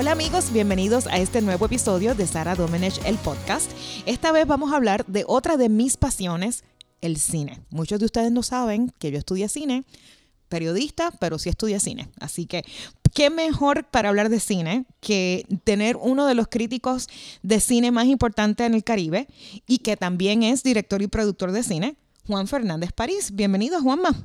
Hola amigos, bienvenidos a este nuevo episodio de Sara Domenech, el podcast. Esta vez vamos a hablar de otra de mis pasiones, el cine. Muchos de ustedes no saben que yo estudié cine, periodista, pero sí estudié cine. Así que, ¿qué mejor para hablar de cine que tener uno de los críticos de cine más importantes en el Caribe y que también es director y productor de cine, Juan Fernández París? Bienvenido, Juanma.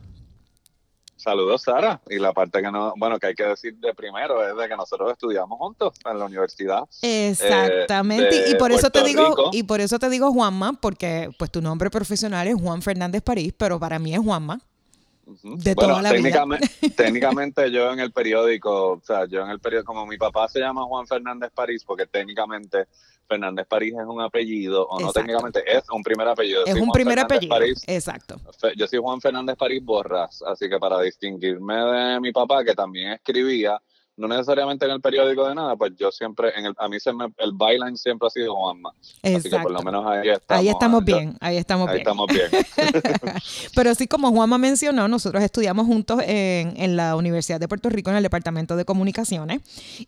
Saludos, Sara. Y la parte que no, bueno, que hay que decir de primero es de que nosotros estudiamos juntos en la universidad. Eh, Exactamente. y por eso te digo, y por eso te digo Juanma, porque pues tu nombre profesional es Juan Fernández París, pero para mí es Juanma. De toda la técnicamente, vida. técnicamente yo en el periódico, o sea, yo en el periódico, como mi papá se llama Juan Fernández París, porque técnicamente Fernández París es un apellido, o no técnicamente es un primer apellido. Es un primer apellido. Exacto. Yo soy Juan Fernández París Borras, así que para distinguirme de mi papá, que también escribía, no necesariamente en el periódico de nada, pues yo siempre, en el, a mí se me, el byline siempre ha sido Juanma. Así que por lo menos ahí estamos. Ahí estamos bien, ahí estamos ahí bien. estamos bien. Pero así como Juanma mencionó, nosotros estudiamos juntos en, en, la Universidad de Puerto Rico en el Departamento de Comunicaciones.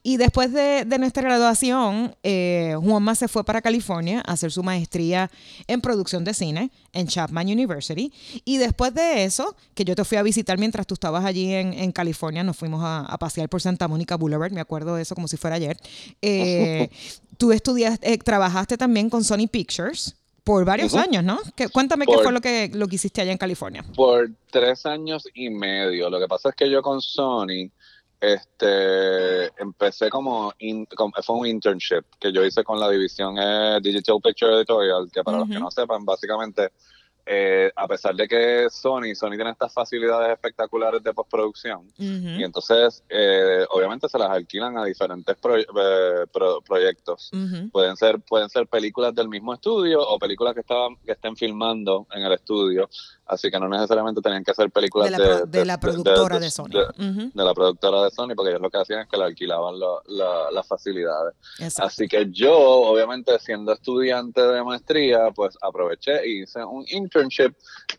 Y después de, de nuestra graduación, eh, Juanma se fue para California a hacer su maestría en producción de cine en Chapman University. Y después de eso, que yo te fui a visitar mientras tú estabas allí en, en California, nos fuimos a, a pasear por Santa Mónica Boulevard, me acuerdo de eso como si fuera ayer. Eh, tú estudiaste, eh, trabajaste también con Sony Pictures por varios años, ¿no? Que, cuéntame qué fue lo que, lo que hiciste allá en California. Por tres años y medio. Lo que pasa es que yo con Sony este empecé como, fue un internship que yo hice con la división eh, Digital Picture Editorial, que para los que no sepan, básicamente eh, a pesar de que Sony, Sony tiene estas facilidades espectaculares de postproducción, y entonces eh, obviamente se las alquilan a diferentes eh, proyectos. Pueden ser pueden ser películas del mismo estudio o películas que estaban que estén filmando en el estudio, así que no necesariamente tenían que ser películas de la, productora de, Sony. De, la productora de Sony, porque ellos lo que hacían es que le alquilaban las facilidades. Así que yo, obviamente siendo estudiante de maestría, pues aproveché y hice un intro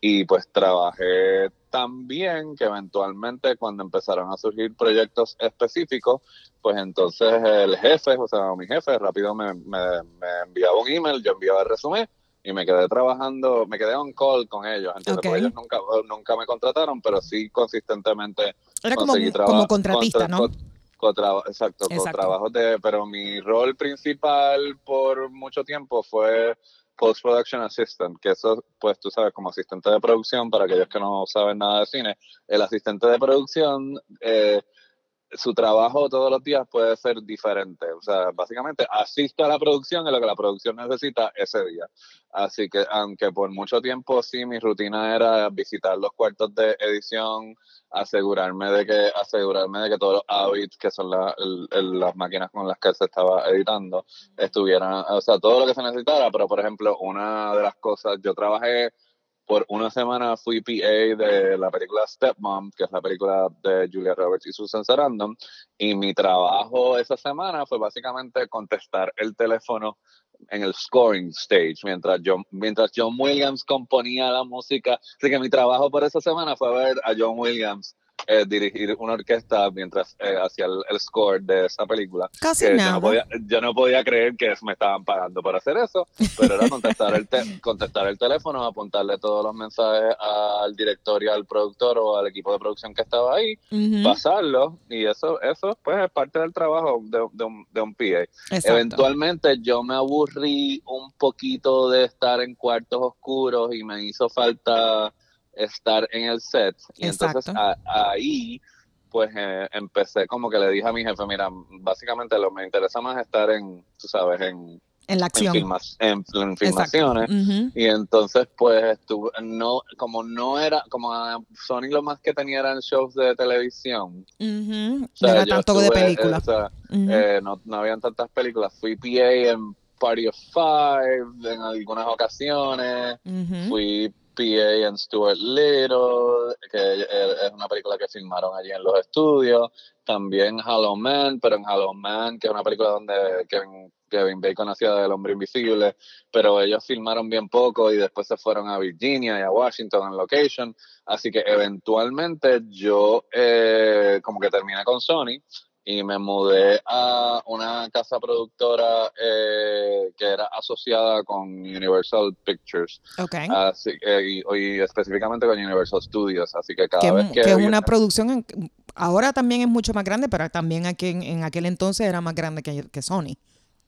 y pues trabajé tan bien que eventualmente cuando empezaron a surgir proyectos específicos, pues entonces el jefe, o sea, mi jefe rápido me, enviaba un email, yo enviaba el resumen y me quedé trabajando, me quedé on call con ellos. Entonces, ellos nunca, nunca me contrataron, pero sí consistentemente Era como, como contratista, ¿no? exacto, con trabajos de, pero mi rol principal por mucho tiempo fue Post Production Assistant, que eso, pues tú sabes, como asistente de producción, para aquellos que no saben nada de cine, el asistente de producción, eh, su trabajo todos los días puede ser diferente. O sea, básicamente asiste a la producción en lo que la producción necesita ese día. Así que, aunque por mucho tiempo sí, mi rutina era visitar los cuartos de edición, asegurarme de que asegurarme de que todos los habits que son las máquinas con las que se estaba editando estuvieran o sea todo lo que se necesitara pero por ejemplo una de las cosas yo trabajé por una semana fui PA de la película Stepmom, que es la película de Julia Roberts y Susan Sarandon, y mi trabajo esa semana fue básicamente contestar el teléfono en el scoring stage mientras John, mientras John Williams componía la música. Así que mi trabajo por esa semana fue ver a John Williams eh, dirigir una orquesta mientras eh, hacía el, score de esa película. Casi nada. Yo no, podía, yo no, podía, creer que me estaban pagando por hacer eso, pero era contestar el, contestar el teléfono, apuntarle todos los mensajes al director y al productor o al equipo de producción que estaba ahí, pasarlo, y eso, eso pues es parte del trabajo de, de, un, de un PA. Eventualmente yo me aburrí un poquito de estar en cuartos oscuros y me hizo falta estar en el set. Y entonces ahí, pues eh, empecé como que le dije a mi jefe, mira, básicamente lo me interesa más estar en, tú sabes, en... En la acción. En, filmaciones. Y entonces, pues, estuve, no, como no era, como Sony lo más que tenía eran shows de televisión. no era tanto de películas. Eh, no, no habían tantas películas. Fui PA en Party of Five en algunas ocasiones. Fui PA en Stuart Little, que es una película que filmaron allí en los estudios. También Hello Man, pero en Hello Man, que es una película donde Kevin, Kevin Bacon hacía del hombre invisible, pero ellos filmaron bien poco y después se fueron a Virginia y a Washington en location. Así que eventualmente yo eh, como que terminé con Sony y me mudé a una casa productora eh, que era asociada con Universal Pictures. Okay. Así, y, específicamente con Universal Studios. Así que cada vez que. Que es una producción, ahora también es mucho más grande, pero también aquí en, aquel entonces era más grande que, que Sony.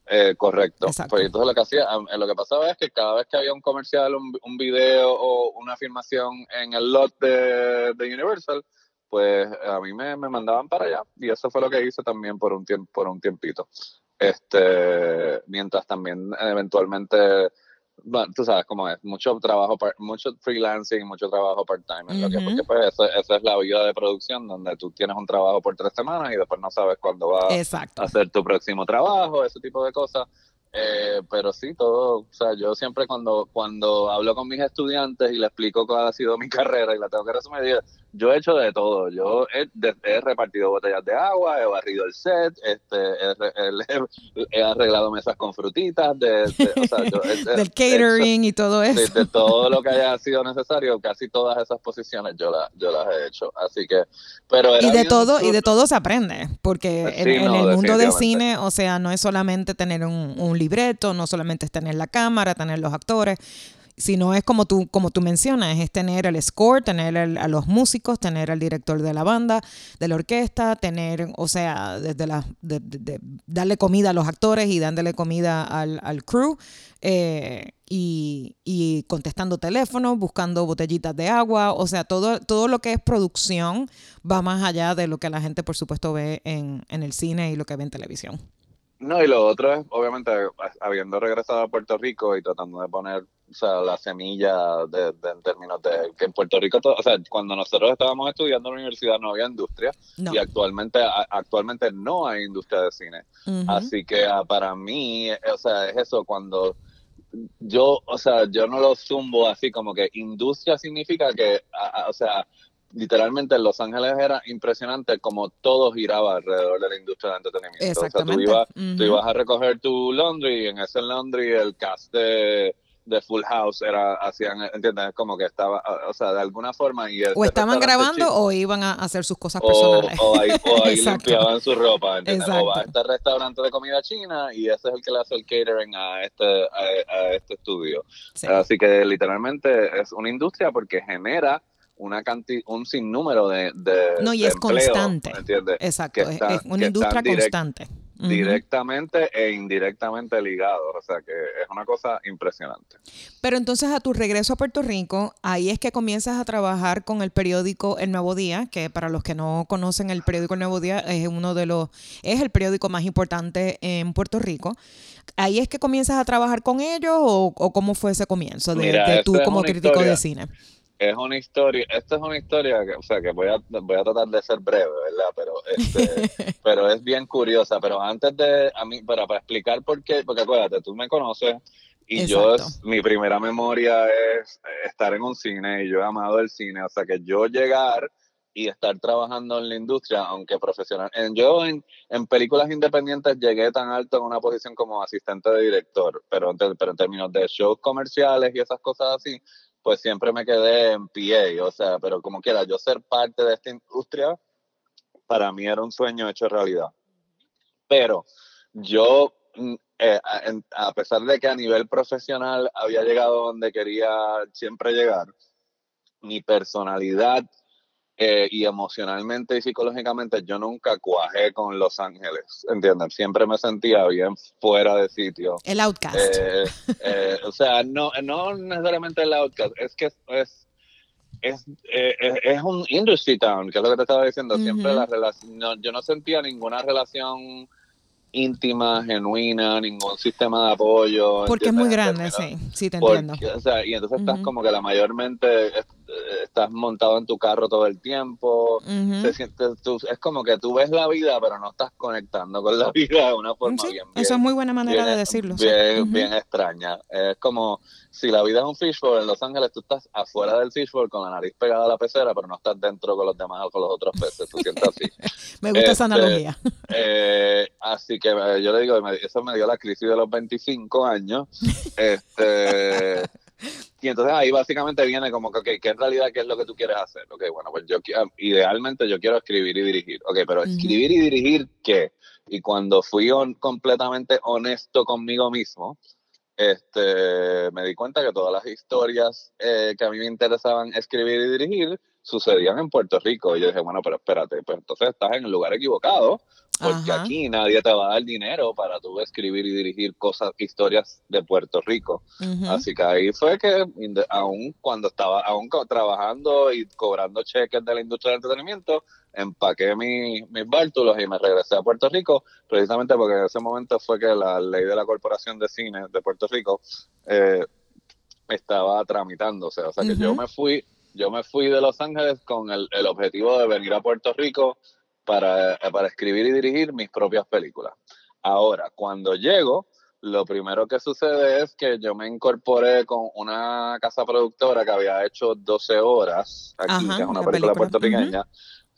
Eh, correcto. Pues entonces lo que hacía, lo que pasaba es que cada vez que había un comercial, un, un video o una filmación en el lot de, de Universal, pues a mí me, mandaban para allá y eso fue lo que hice también por un tiempo por un tiempito. Este mientras también eventualmente bueno, tú sabes cómo es mucho trabajo mucho freelancing mucho trabajo part time porque pues esa, es la vida de producción donde tú tienes un trabajo por tres semanas y después no sabes cuándo va a hacer tu próximo trabajo ese tipo de cosas eh, pero sí, todo, o sea, yo siempre cuando, cuando hablo con mis estudiantes y les explico cuál ha sido mi carrera y la tengo que resumir, yo he hecho de todo. Yo he, repartido botellas de agua, he barrido el set, este, he, arreglado mesas con frutitas, de, del catering y todo eso. De, todo lo que haya sido necesario, casi todas esas posiciones yo, yo las he hecho. Así que, pero y de todo y de todo se aprende, porque en, el mundo de cine, o sea, no es solamente tener un, un libreto, no solamente es tener la cámara, tener los actores sino es como tú, como tú mencionas, es tener el score, tener a los músicos, tener al director de la banda, de la orquesta, tener, o sea, desde la, darle comida a los actores y dándole comida al, al crew. Eh, y, y, contestando teléfonos, buscando botellitas de agua, o sea, todo, todo lo que es producción va más allá de lo que la gente, por supuesto, ve en, en el cine y lo que ve en televisión. No, y lo otro es, obviamente, habiendo regresado a Puerto Rico y tratando de poner o sea, la semilla de, en términos de que en Puerto Rico, o sea, cuando nosotros estábamos estudiando en la universidad no había industria y actualmente actualmente no hay industria de cine. Así que ah, para mí, o sea, es eso cuando yo, o sea, yo no lo zumbo así como que industria significa que, o sea, literalmente en Los Ángeles era impresionante como todo giraba alrededor de la industria de entretenimiento. O sea, tú ibas, tú ibas a recoger tu laundry y en ese laundry el cast de de Full House era hacían entiendes como que estaba o sea de alguna forma y o estaban grabando o iban a hacer sus cosas personales o, ahí, o ahí limpiaban su ropa ¿entiendes? o va a este restaurante de comida china y ese es el que le hace el catering a este a, este estudio. Así que literalmente es una industria porque genera una cantidad, un sinnúmero de, de no y es constante ¿entiendes? exacto es, una industria constante directamente e indirectamente ligados. O sea que es una cosa impresionante. Pero entonces a tu regreso a Puerto Rico, ahí es que comienzas a trabajar con el periódico El Nuevo Día, que para los que no conocen el periódico El Nuevo Día es uno de los, es el periódico más importante en Puerto Rico. ¿Ahí es que comienzas a trabajar con ellos o, cómo fue ese comienzo de, tú como crítico de cine? Es una historia, esta es una historia que, o sea, que voy a, voy a tratar de ser breve, ¿verdad? Pero, este, pero es bien curiosa. Pero antes de, a mí, para, para explicar por qué, porque acuérdate, tú me conoces y yo, mi primera memoria es estar en un cine y yo he amado el cine. O sea, que yo llegar y estar trabajando en la industria, aunque profesional. En, yo en, en, películas independientes llegué tan alto en una posición como asistente de director, pero, pero en términos de shows comerciales y esas cosas así, pues siempre me quedé en PA, o sea, pero como quiera, yo ser parte de esta industria, para mí era un sueño hecho realidad. Pero yo, mm, eh, a pesar de que a nivel profesional había llegado donde quería siempre llegar, mi personalidad eh, y emocionalmente y psicológicamente yo nunca cuajé con Los Ángeles, ¿entienden? Siempre me sentía bien fuera de sitio. El outcast. Eh, eh, o sea, no, no necesariamente el outcast, es que es, es, es, un industry town, que es lo que te estaba diciendo, siempre la relación, yo no sentía ninguna relación íntima, genuina, ningún sistema de apoyo. Porque es muy grande, sí, sí te entiendo. O sea, y entonces estás como que la mayormente estás montado en tu carro todo el tiempo, es como que tú ves la vida, pero no estás conectando con la vida de una forma bien, Eso es muy buena manera de decirlo. Bien, bien extraña. Es como si la vida es un fishbowl en Los Ángeles, tú estás afuera del fishbowl con la nariz pegada a la pecera, pero no estás dentro con los demás o con los otros peces, tú sientes así. me gusta esa este, analogía. Eh, así que eh, yo le digo, eso me dio la crisis de los 25 años. este Y entonces ahí básicamente viene como que, ok, ¿qué en realidad qué es lo que tú quieres hacer? Ok, bueno, pues yo idealmente yo quiero escribir y dirigir. Ok, pero escribir y dirigir, ¿qué? Y cuando fui completamente honesto conmigo mismo, este, me di cuenta que todas las historias eh, que a mí me interesaban escribir y dirigir sucedían en Puerto Rico. Y yo dije, bueno, pero espérate, pues entonces estás en el lugar equivocado, porque aquí nadie te va a dar dinero para tú escribir y dirigir cosas, historias de Puerto Rico. Así que ahí fue que, aún cuando estaba aún trabajando y cobrando cheques de la industria del entretenimiento, empaqué mis bártulos y me regresé a Puerto Rico, precisamente porque en ese momento fue que la ley de la Corporación de Cine de Puerto Rico eh, estaba tramitándose. O sea que yo me fui yo me fui de Los Ángeles con el, objetivo de venir a Puerto Rico para, para, escribir y dirigir mis propias películas. Ahora, cuando llego, lo primero que sucede es que yo me incorporé con una casa productora que había hecho 12 horas aquí, que es una película, puertorriqueña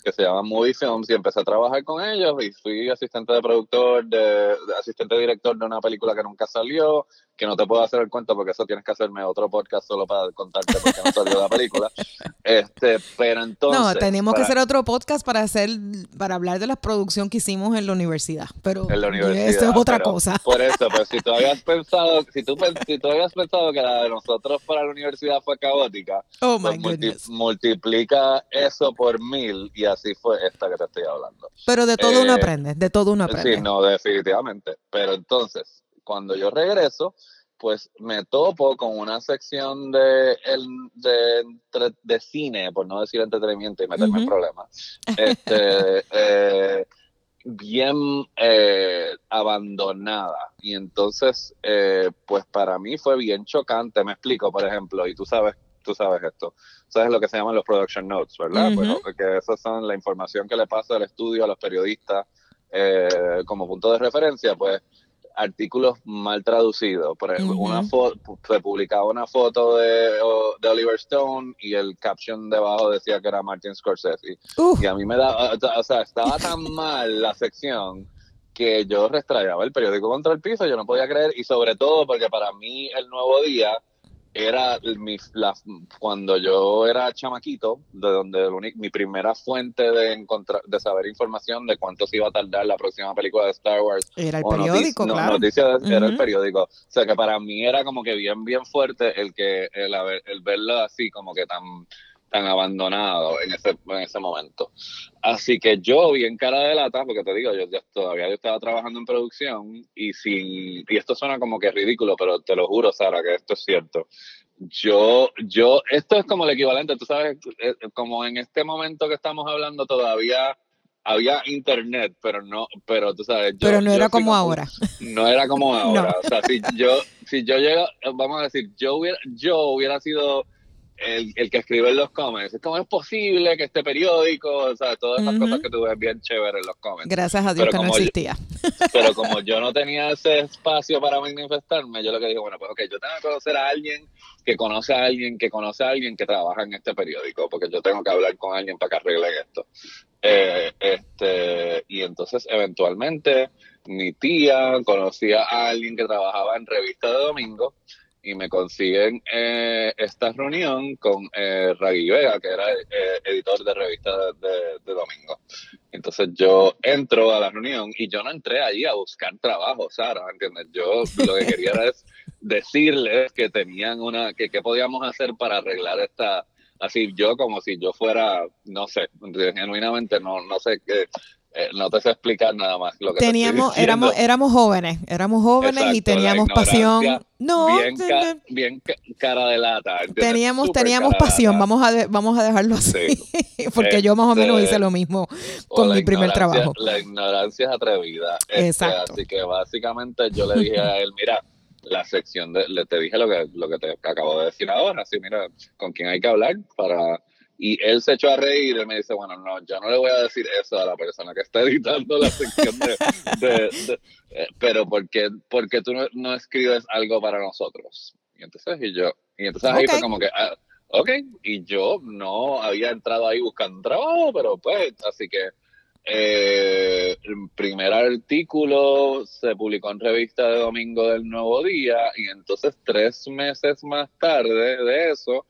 que se llama Movie Films y empecé a trabajar con ellos y fui asistente de productor, de, asistente director de una película que nunca salió, que no te puedo hacer el cuento porque eso tienes que hacerme otro podcast solo para contarte por qué no salió la película. Este, pero entonces... No, tenemos que hacer otro podcast para hacer, para hablar de la producción que hicimos en la universidad, pero en la universidad, eso es otra cosa. Por eso, pues si tú habías pensado, si tú, si tú habías pensado que la de nosotros para la universidad fue caótica, oh pues multiplica eso por mil y así fue esta que te estoy hablando. Pero de todo uno eh, aprende, de todo uno aprende. Sí, no, definitivamente. Pero entonces, cuando yo regreso, pues me topo con una sección de, el, de, de, cine, por no decir entretenimiento y meterme en problemas, este, eh, bien eh, abandonada. Y entonces, pues para mí fue bien chocante, me explico, por ejemplo, y tú sabes tú sabes esto. Sabes lo que se llaman los production notes, ¿verdad? porque esas son la información que le pasa al estudio a los periodistas eh, como punto de referencia, pues artículos mal traducidos. Por ejemplo, una foto, se publicaba una foto de, de, Oliver Stone y el caption debajo decía que era Martin Scorsese. Y a mí me da, o sea, estaba tan mal la sección que yo restrayaba el periódico contra el piso, yo no podía creer, y sobre todo porque para mí el nuevo día era mi, la, cuando yo era chamaquito, de donde mi primera fuente de encontrar, de saber información de cuánto se iba a tardar la próxima película de Star Wars. Era el periódico, claro. Noticias, Era el periódico. O sea que para mí era como que bien, bien fuerte el que el, el verlo así como que tan tan abandonado en ese, en ese momento. Así que yo vi en cara de lata, porque te digo, yo, todavía yo estaba trabajando en producción y sin, y esto suena como que ridículo, pero te lo juro, Sara, que esto es cierto. Yo, yo, esto es como el equivalente, tú sabes, eh, como en este momento que estamos hablando todavía había internet, pero no, pero tú sabes. pero no era como ahora. No era como ahora. O sea, si yo, si yo llego, vamos a decir, yo hubiera, yo hubiera sido el, el, que escribe en los comments. ¿Cómo es posible que este periódico, o sea, todas esas cosas que tú ves bien chévere en los comments? Gracias a Dios que no existía. pero como yo no tenía ese espacio para manifestarme, yo lo que dije, bueno, pues ok, yo tengo que conocer a alguien que conoce a alguien que conoce a alguien que trabaja en este periódico, porque yo tengo que hablar con alguien para que arregle esto. Eh, este, y entonces, eventualmente, mi tía conocía a alguien que trabajaba en Revista de Domingo y me consiguen eh, esta reunión con eh, Ragui Vega, que era eh, editor de revista de, Domingo. Entonces yo entro a la reunión y yo no entré allí a buscar trabajo, Sara, ¿entiendes? Yo lo que quería era decirles que tenían una, que qué podíamos hacer para arreglar esta, así yo como si yo fuera, no sé, genuinamente no, no sé qué, eh, no te sé explicar nada más lo que teníamos éramos éramos jóvenes éramos jóvenes y teníamos pasión. No bien, cara de lata teníamos teníamos pasión vamos a vamos a dejarlo así porque yo más o menos hice lo mismo con mi primer trabajo. la ignorancia es atrevida este, exacto. así que básicamente yo le dije a él mira la sección de le te dije lo que lo que te acabo de decir ahora así mira con quién hay que hablar para y él se echó a reír y me dice, bueno, no, yo no le voy a decir eso a la persona que está editando la sección de... Eh, pero ¿por qué, porque tú no, escribes algo para nosotros? Y entonces, y yo, y entonces ahí fue como que, ah, ok, y yo no había entrado ahí buscando trabajo, pero pues, así que eh, el primer artículo se publicó en revista de Domingo del Nuevo Día y entonces tres meses más tarde de eso,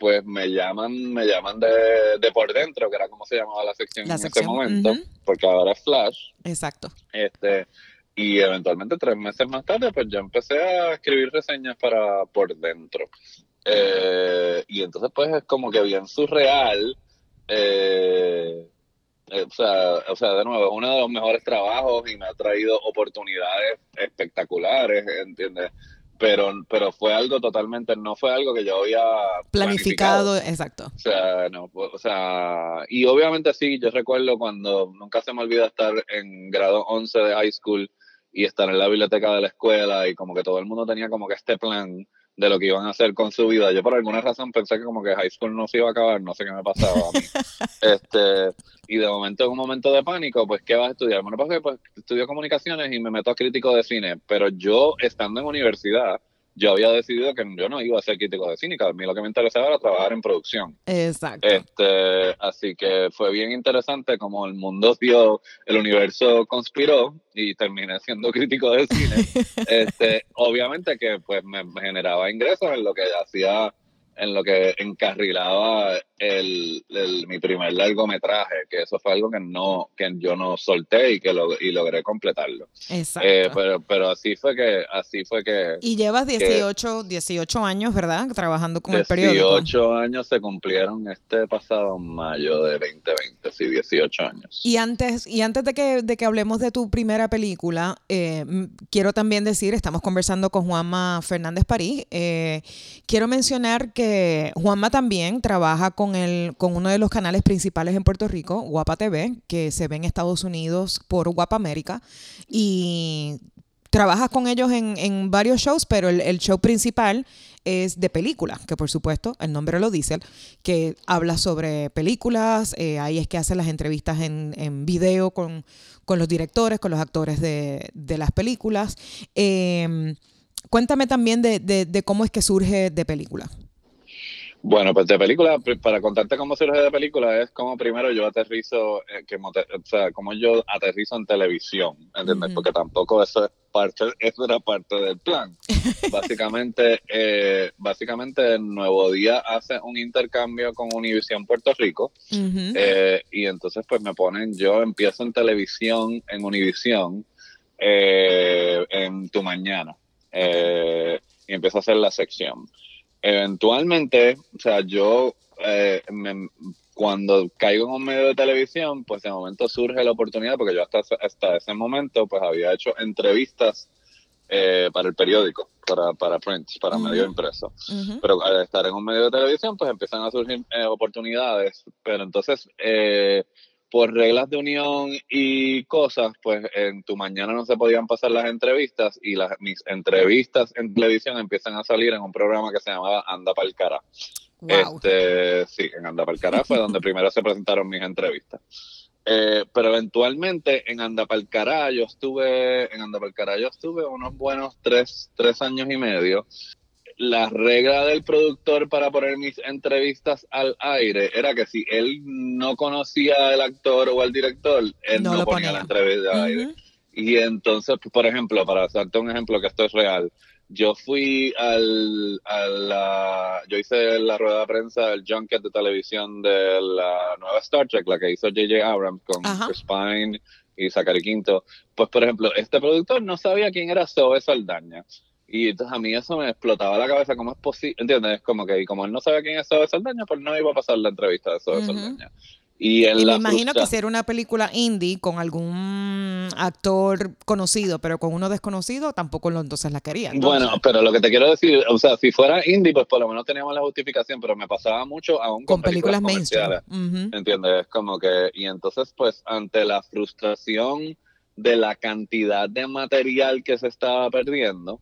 pues me llaman, me llaman de, por dentro, que era como se llamaba la sección en ese momento, porque ahora es Flash. Exacto. Este, y eventualmente tres meses más tarde, pues ya empecé a escribir reseñas para por dentro. Eh, y entonces, pues es como que bien surreal. Eh, eh, o, sea, o sea, de nuevo, es uno de los mejores trabajos y me ha traído oportunidades espectaculares, ¿entiendes? Pero, pero fue algo totalmente, no fue algo que yo había planificado, exacto. O sea, no, o sea, y obviamente sí, yo recuerdo cuando nunca se me olvida estar en grado 11 de high school y estar en la biblioteca de la escuela y como que todo el mundo tenía como que este plan de lo que iban a hacer con su vida. Yo por alguna razón pensé que como que high school no se iba a acabar, no sé qué me pasaba a mí. este, y de momento, en un momento de pánico, pues, ¿qué vas a estudiar? Bueno, pues, pues estudio comunicaciones y me meto a crítico de cine, pero yo, estando en universidad, yo había decidido que yo no iba a ser crítico de cine, a mí lo que me interesaba era trabajar en producción. Exacto. Este, así que fue bien interesante como el mundo dio, el universo conspiró y terminé siendo crítico de cine. este, obviamente que pues me generaba ingresos en lo que hacía en lo que encarrilaba el, mi primer largometraje, que eso fue algo que no que yo no solté y que lo, y logré completarlo. Exacto. Eh, pero, pero así fue que así fue que Y llevas 18 18 años, ¿verdad? Trabajando con el periódico. 18 años se cumplieron este pasado mayo de 2020, sí, 18 años. Y antes y antes de que de que hablemos de tu primera película, eh, quiero también decir, estamos conversando con Juanma Fernández París, eh, quiero mencionar que Juanma también trabaja con, el, con uno de los canales principales en Puerto Rico, Guapa TV, que se ve en Estados Unidos por Guapa América. Y trabajas con ellos en, varios shows, pero el, show principal es de películas, que por supuesto el nombre lo dice, que habla sobre películas, eh, ahí es que hace las entrevistas en, en video con, los directores, con los actores de, las películas. Em, cuéntame también de, de, cómo es que surge de película. Bueno, pues de película, para contarte cómo surge de película, es como primero yo aterrizo, eh, que, o sea, como yo aterrizo en televisión, ¿entiendes? Porque tampoco eso es parte, eso era parte del plan. básicamente, eh, básicamente Nuevo Día hace un intercambio con Univision Puerto Rico eh, y entonces pues me ponen, yo empiezo en televisión en Univision en Tu Mañana y empiezo a hacer la sección eventualmente, o sea, yo eh, cuando caigo en un medio de televisión, pues de momento surge la oportunidad, porque yo hasta, hasta ese momento pues había hecho entrevistas eh, para el periódico, para, para print, para medio impreso. Pero al estar en un medio de televisión, pues empiezan a surgir eh, oportunidades. Pero entonces, eh, por reglas de unión y cosas, pues en tu mañana no se podían pasar las entrevistas y las, mis entrevistas en televisión empiezan a salir en un programa que se llamaba Anda Pa'l Cara. Este, sí, en Anda Pa'l Cara fue donde primero se presentaron mis entrevistas. Eh, pero eventualmente en Anda Pa'l Cara yo estuve, en Anda Pa'l Cara yo estuve unos buenos tres, tres años y medio la regla del productor para poner mis entrevistas al aire era que si él no conocía al actor o al director, él no, ponía, la entrevista al aire. Y entonces, por ejemplo, para hacerte un ejemplo que esto es real, yo fui al, a la, yo hice la rueda de prensa del junket de televisión de la nueva Star Trek, la que hizo J.J. Abrams con Chris Pine y Zachary Quinto. Pues, por ejemplo, este productor no sabía quién era Zoe Saldaña. Y entonces a mí eso me explotaba la cabeza, ¿cómo es posible? ¿Entiendes? Como que como él no sabe quién es Sobe Saldaña, pues no iba a pasar la entrevista de Sobe Saldaña. Y, me imagino que si era una película indie con algún actor conocido, pero con uno desconocido, tampoco lo, entonces la quería. Bueno, pero lo que te quiero decir, o sea, si fuera indie, pues por lo menos teníamos la justificación, pero me pasaba mucho aún con, películas, películas mainstream. ¿Entiendes? Como que, y entonces, pues, ante la frustración de la cantidad de material que se estaba perdiendo,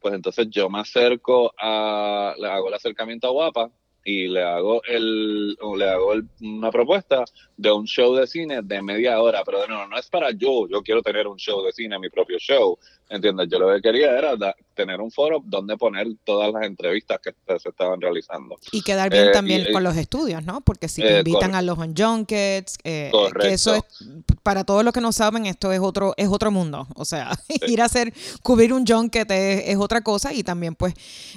pues entonces yo me acerco a, le hago el acercamiento a Guapa y le hago el le hago una propuesta de un show de cine de media hora, pero no, no es para yo, yo quiero tener un show de cine, mi propio show, ¿entiendes? Yo lo que quería era tener un foro donde poner todas las entrevistas que se estaban realizando. Y quedar bien eh, también con los estudios, ¿no? Porque si te eh, invitan a los junkets, eh, que eso es, para todos los que no saben, esto es otro, es otro mundo, o sea, ir a hacer, cubrir un junket es, es otra cosa y también pues...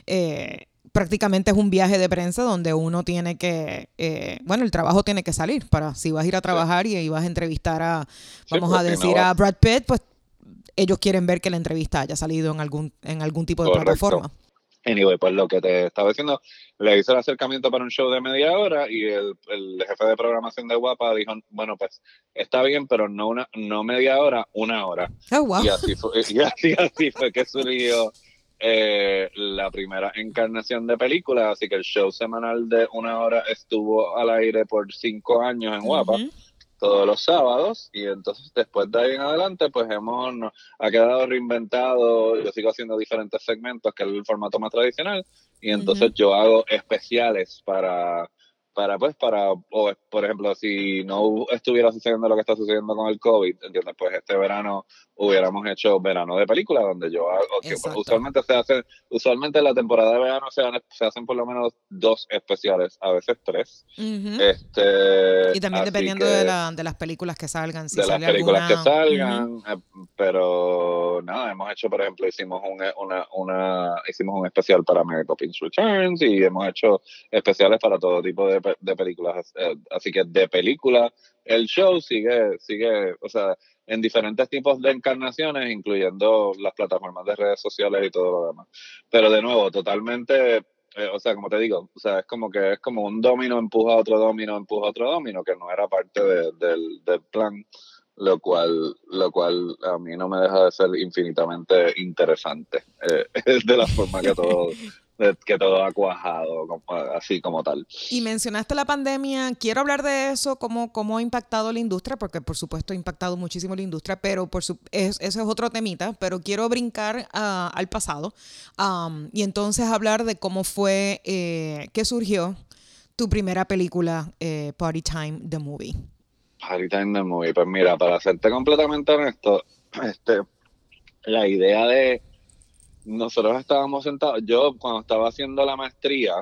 Eh, prácticamente es un viaje de prensa donde uno tiene que, eh, bueno, el trabajo tiene que salir para si vas a ir a trabajar y, vas a entrevistar a, vamos a decir, a Brad Pitt, pues ellos quieren ver que la entrevista haya salido en algún, en algún tipo de plataforma. Anyway, pues lo que te estaba diciendo, le hice el acercamiento para un show de media hora y el, jefe de programación de Guapa dijo, bueno, pues está bien, pero no una no media hora, una hora. Oh, y, así fue, y así, así fue que surgió eh, la primera encarnación de película, así que el show semanal de una hora estuvo al aire por cinco años en Guapa. todos los sábados y entonces después de ahí en adelante pues hemos ha quedado reinventado yo sigo haciendo diferentes segmentos que es el formato más tradicional y entonces yo hago especiales para para pues para o, por ejemplo si no estuviera sucediendo lo que está sucediendo con el covid entiendes pues este verano hubiéramos hecho verano de película donde yo hago que usualmente se hace usualmente en la temporada de verano se, se, hacen por lo menos dos especiales a veces tres. Este y también dependiendo de, la, de, las películas que salgan de las películas que salgan eh, pero nada hemos hecho por ejemplo hicimos un, una, una hicimos un especial para Mary Poppins Returns y hemos hecho especiales para todo tipo de, de películas eh, así que de película el show sigue sigue o sea en diferentes tipos de encarnaciones, incluyendo las plataformas de redes sociales y todo lo demás. Pero de nuevo, totalmente, eh, o sea, como te digo, o sea, es como que es como un domino empuja a otro domino, empuja a otro domino, que no era parte del, del plan, lo cual, lo cual a mí no me deja de ser infinitamente interesante, eh, de la forma que todo que todo ha cuajado, así como tal. Y mencionaste la pandemia, quiero hablar de eso, cómo, cómo ha impactado la industria, porque por supuesto ha impactado muchísimo la industria, pero por su, eso es otro temita, pero quiero brincar ah, al pasado y entonces hablar de cómo fue eh, que surgió tu primera película, eh, Party Time, The Movie. Party Time, The Movie, pues mira, para serte completamente honesto, este, la idea de nosotros estábamos sentados, yo cuando estaba haciendo la maestría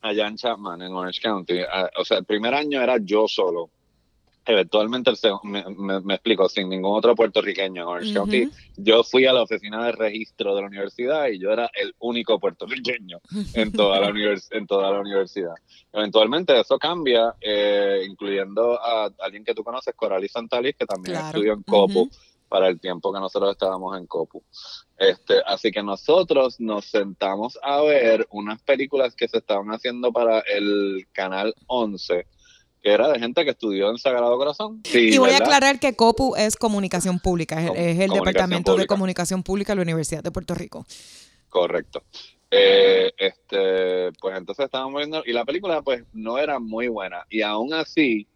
allá en Chapman, en Orange County, o sea, el primer año era yo solo. Eventualmente, me, explico, sin ningún otro puertorriqueño en Orange County, yo fui a la oficina de registro de la universidad y yo era el único puertorriqueño en toda la, en toda la universidad. Eventualmente eso cambia, eh, incluyendo a alguien que tú conoces, Coralie Santalis, que también estudió en COPU para el tiempo que nosotros estábamos en COPU. Este, así que nosotros nos sentamos a ver unas películas que se estaban haciendo para el canal 11 que era de gente que estudió en Sagrado Corazón. y voy a aclarar que COPU es comunicación pública, es, el Departamento de Comunicación Pública de la Universidad de Puerto Rico. Correcto. Eh, este, pues entonces estábamos viendo, y la película pues no era muy buena, y aún así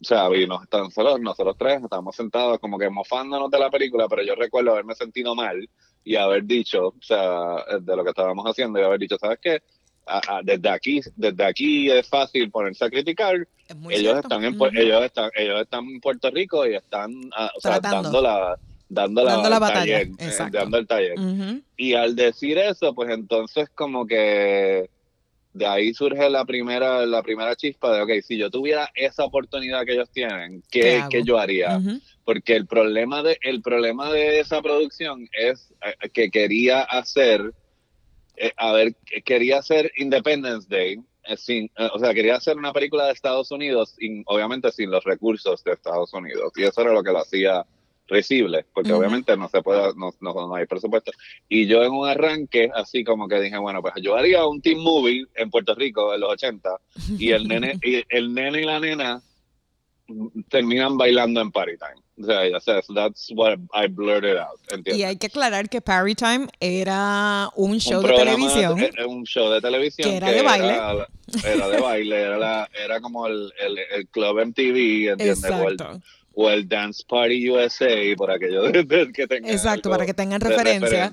o sea, nosotros, nosotros tres estábamos sentados como que mofándonos de la película, pero yo recuerdo haberme sentido mal y haber dicho, o sea, de lo que estábamos haciendo y haber dicho, ¿sabes qué? desde aquí, desde aquí es fácil ponerse a criticar. Ellos están en ellos están, ellos están en Puerto Rico y están o sea, dando la dando la, batalla, eh, dando el taller. Y al decir eso, pues entonces como que de ahí surge la primera, la primera chispa de, ok, si yo tuviera esa oportunidad que ellos tienen, ¿qué, yo haría? Porque el problema, de, el problema de esa producción es eh, que quería hacer, eh, a ver, quería hacer Independence Day, eh, sin, o sea, quería hacer una película de Estados Unidos, sin, obviamente sin los recursos de Estados Unidos. Y eso era lo que lo hacía recible, porque obviamente no se puede, no, no, hay presupuesto. Y yo en un arranque, así como que dije, bueno, pues yo haría un team movie en Puerto Rico en los 80 y el nene y, el nene y la nena terminan bailando en Party Time. O sea, ya sabes, that's what I blurted out. Y hay que aclarar que Party Time era un show de televisión. Era un show de televisión. Que era de baile. Era, de baile, era, era como el, el, el Club MTV, ¿entiendes? Exacto o el Dance Party USA, por aquello que tengan. Exacto, para que tengan referencia.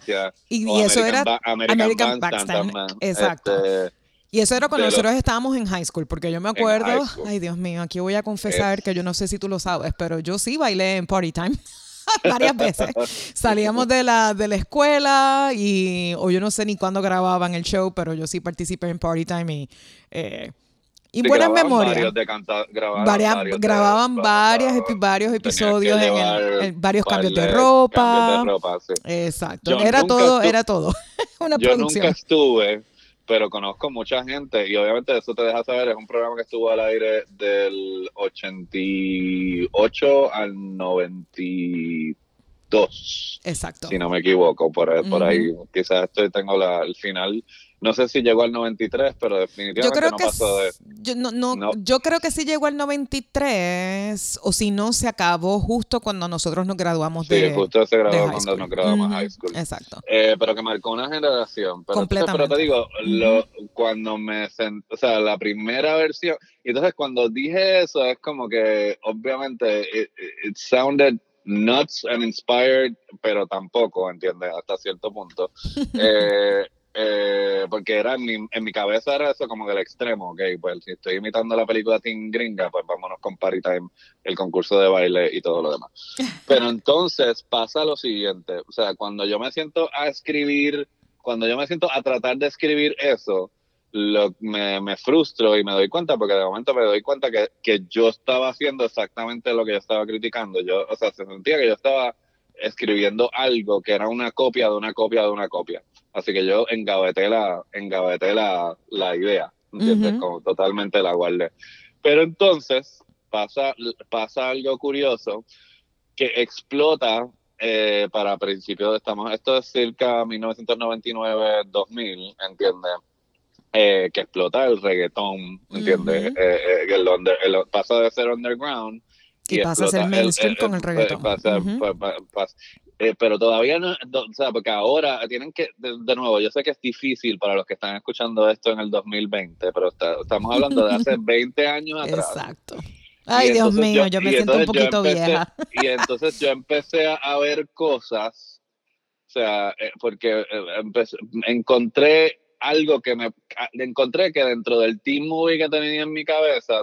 Y, eso era American, American. Exacto. Este, y Y eso era cuando nosotros estábamos en high school, porque yo me acuerdo, ay Dios mío, aquí voy a confesar que yo no sé si tú lo sabes, pero yo sí bailé en Party Time. varias veces. Salíamos de la, de la escuela y, o yo no sé ni cuándo grababan el show, pero yo sí participé en Party Time y, eh, y buenas memorias. grababan, grababan varias, varios episodios en, varios cambios de ropa. Exacto. era todo, era todo. Una yo nunca estuve pero conozco mucha gente y obviamente eso te deja saber, es un programa que estuvo al aire del 88 al 92. Exacto. Si no me equivoco, por, por ahí quizás estoy, tengo la, el final no sé si llegó al 93, pero definitivamente yo creo no que pasó de... Yo, no, yo creo que sí llegó al 93, o si no, se acabó justo cuando nosotros nos graduamos de Sí, justo se graduó cuando nos graduamos de high school. Exacto. Eh, pero que marcó una generación. Pero, Completamente. pero te digo, lo, cuando me senté, o sea, la primera versión, y entonces cuando dije eso, es como que, obviamente, it, it sounded nuts and inspired, pero tampoco, ¿entiendes? Hasta cierto punto. eh, eh, porque era en mi, en mi cabeza era eso como del extremo, ok, pues si estoy imitando la película Teen Gringa, pues vámonos con Party Time, el concurso de baile y todo lo demás. Pero entonces pasa lo siguiente, o sea, cuando yo me siento a escribir, cuando yo me siento a tratar de escribir eso, lo, me, me frustro y me doy cuenta, porque de momento me doy cuenta que, que yo estaba haciendo exactamente lo que yo estaba criticando. Yo, o sea, se sentía que yo estaba escribiendo algo que era una copia de una copia de una copia. Así que yo engaveté la, engaveté la, la idea, ¿entiendes? Como totalmente la guardé. Pero entonces pasa, pasa algo curioso que explota eh, para principios, estamos, esto es circa 1999-2000, ¿entiendes? Eh, que explota el reggaetón, ¿entiendes? Eh, el, pasa de ser underground y, pasa a ser mainstream con el reggaetón. Eh, pero todavía no, o sea, porque ahora tienen que, de, nuevo, yo sé que es difícil para los que están escuchando esto en el 2020, pero estamos hablando de hace 20 años atrás. Exacto. Ay, Dios mío, yo, me siento un poquito vieja. Y entonces yo empecé a ver cosas, o sea, eh, porque eh, encontré algo que me encontré que dentro del team movie que tenía en mi cabeza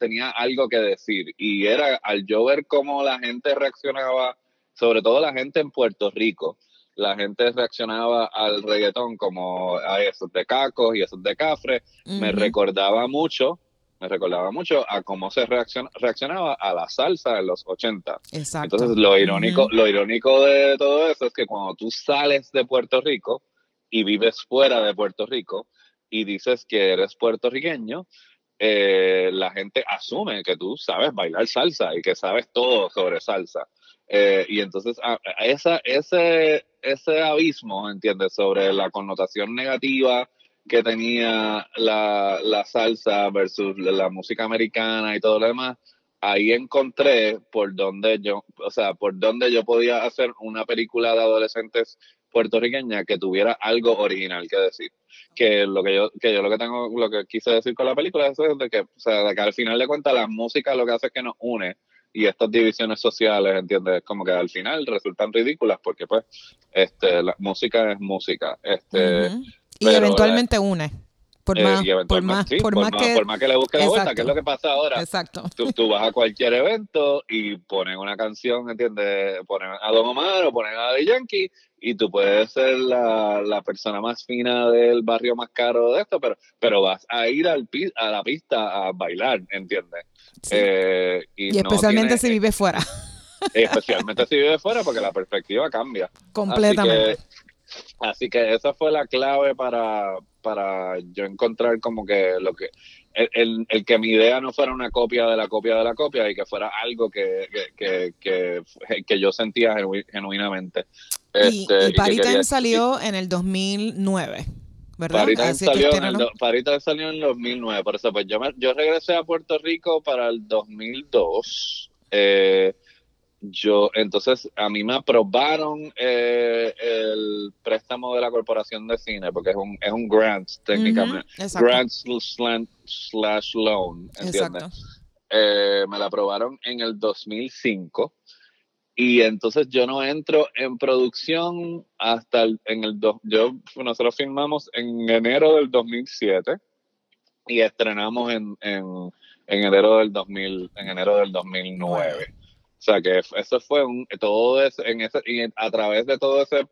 tenía algo que decir y era al yo ver cómo la gente reaccionaba sobre todo la gente en Puerto Rico. La gente reaccionaba al reggaetón como a esos de cacos y esos de cafre. Me recordaba mucho, me recordaba mucho a cómo se reaccionaba a la salsa en los 80. Exacto. Entonces, lo irónico, lo irónico de todo eso es que cuando tú sales de Puerto Rico y vives fuera de Puerto Rico y dices que eres puertorriqueño, eh, la gente asume que tú sabes bailar salsa y que sabes todo sobre salsa. Eh, y entonces a, esa, ese, ese abismo, ¿entiendes? Sobre la connotación negativa que tenía la, la salsa versus la música americana y todo lo demás, ahí encontré por donde yo, o sea, por donde yo podía hacer una película de adolescentes puertorriqueña que tuviera algo original que decir. Que lo que yo, que yo lo que tengo, lo que quise decir con la película es de que, o sea, de que al final de cuentas la música lo que hace es que nos une y estas divisiones sociales, ¿entiendes? Como que al final resultan ridículas porque pues este la música es música. Este, Y eventualmente une. Por eh, más, por más, por, más, que, por más que le busque la vuelta, que es lo que pasa ahora. Exacto. Tú, tú, vas a cualquier evento y ponen una canción, ¿entiendes? Ponen a Don Omar o ponen a The Yankee y tú puedes ser la, la, persona más fina del barrio más caro de esto, pero, pero vas a ir al, a la pista a bailar, ¿entiendes? Eh, y, especialmente si vive fuera. Especialmente si vive fuera, porque la perspectiva cambia. Completamente. Así que, esa fue la clave para, para yo encontrar como que lo que el, el, que mi idea no fuera una copia de la copia de la copia y que fuera algo que, que, que, que yo sentía genuinamente. Y, este, y salió en el 2009. Parita salió, en el, salió en 2009, por eso pues yo, yo regresé a Puerto Rico para el 2002. Eh, yo, entonces, a mí me aprobaron eh, el préstamo de la Corporación de Cine, porque es un, es un grant técnicamente. grant slash loan, ¿entiendes? Eh, me la aprobaron en el 2005 y entonces yo no entro en producción hasta el, en el dos, yo nosotros filmamos en enero del 2007 y estrenamos en, en, en enero del 2000 en enero del 2009 o sea que eso fue un todo ese, en ese y a través de todo ese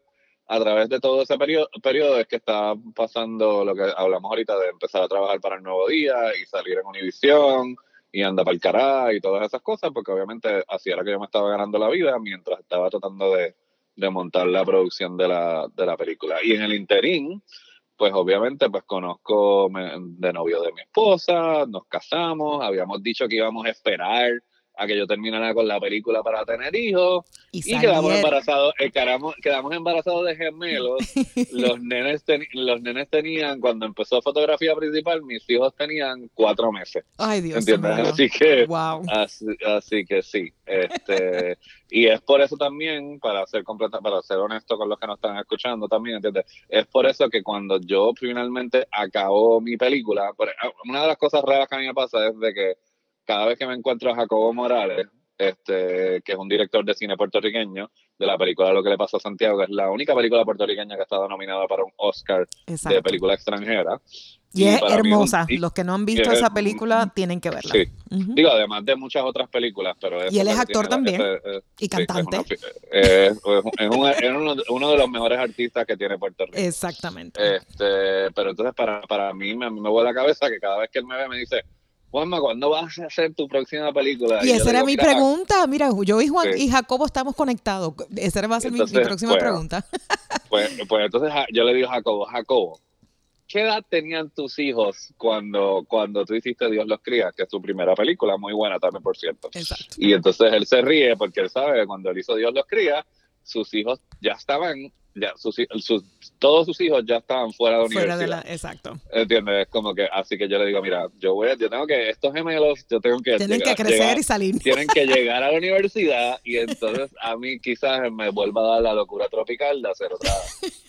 a través de todo ese periodo, periodo es que está pasando lo que hablamos ahorita de empezar a trabajar para el nuevo día y salir en Univisión y anda para el cará y todas esas cosas, porque obviamente así era que yo me estaba ganando la vida mientras estaba tratando de, de montar la producción de la, de la película. Y en el interín, pues obviamente pues conozco de novio de mi esposa, nos casamos, habíamos dicho que íbamos a esperar a que yo terminara con la película para tener hijos y, quedamos embarazados, eh, quedamos, quedamos, embarazados de gemelos. los, nenes los nenes tenían, cuando empezó fotografía principal, mis hijos tenían cuatro meses. Ay, Dios ¿Entiendes? Así que, así, que sí. Este, y es por eso también, para ser completa, para ser honesto con los que nos están escuchando también, ¿entiendes? Es por eso que cuando yo finalmente acabo mi película, una de las cosas raras que a mí me pasa es de que cada vez que me encuentro a Jacobo Morales, este, que es un director de cine puertorriqueño, de la película Lo que le pasó a Santiago, que es la única película puertorriqueña que ha estado nominada para un Oscar de película extranjera. Y, es hermosa. Los que no han visto esa película tienen que verla. Sí. Digo, además de muchas otras películas, pero... Y él es actor también. y cantante. es, uno, de los mejores artistas que tiene Puerto Rico. Exactamente. Este, pero entonces para, para mí, me, me vuelve la cabeza que cada vez que él me ve me dice Juanma, ¿cuándo vas a hacer tu próxima película? Y, esa era mi pregunta. Mira, yo y Juan y Jacobo estamos conectados. Esa va a ser mi, próxima pues, pregunta. Pues, pues, entonces yo le digo a Jacobo, Jacobo, ¿qué edad tenían tus hijos cuando, cuando tú hiciste Dios los cría? Que es tu primera película, muy buena también, por cierto. Exacto. Y entonces él se ríe porque él sabe que cuando él hizo Dios los cría, sus hijos ya estaban ya sus, todos sus hijos ya estaban fuera de la fuera universidad. De la, exacto. ¿Entiendes? Como que, así que yo le digo, mira, yo voy, yo tengo que, estos gemelos, yo tengo que... Tienen que crecer y salir. Tienen que llegar a la universidad y entonces a mí quizás me vuelva a dar la locura tropical de hacer otra,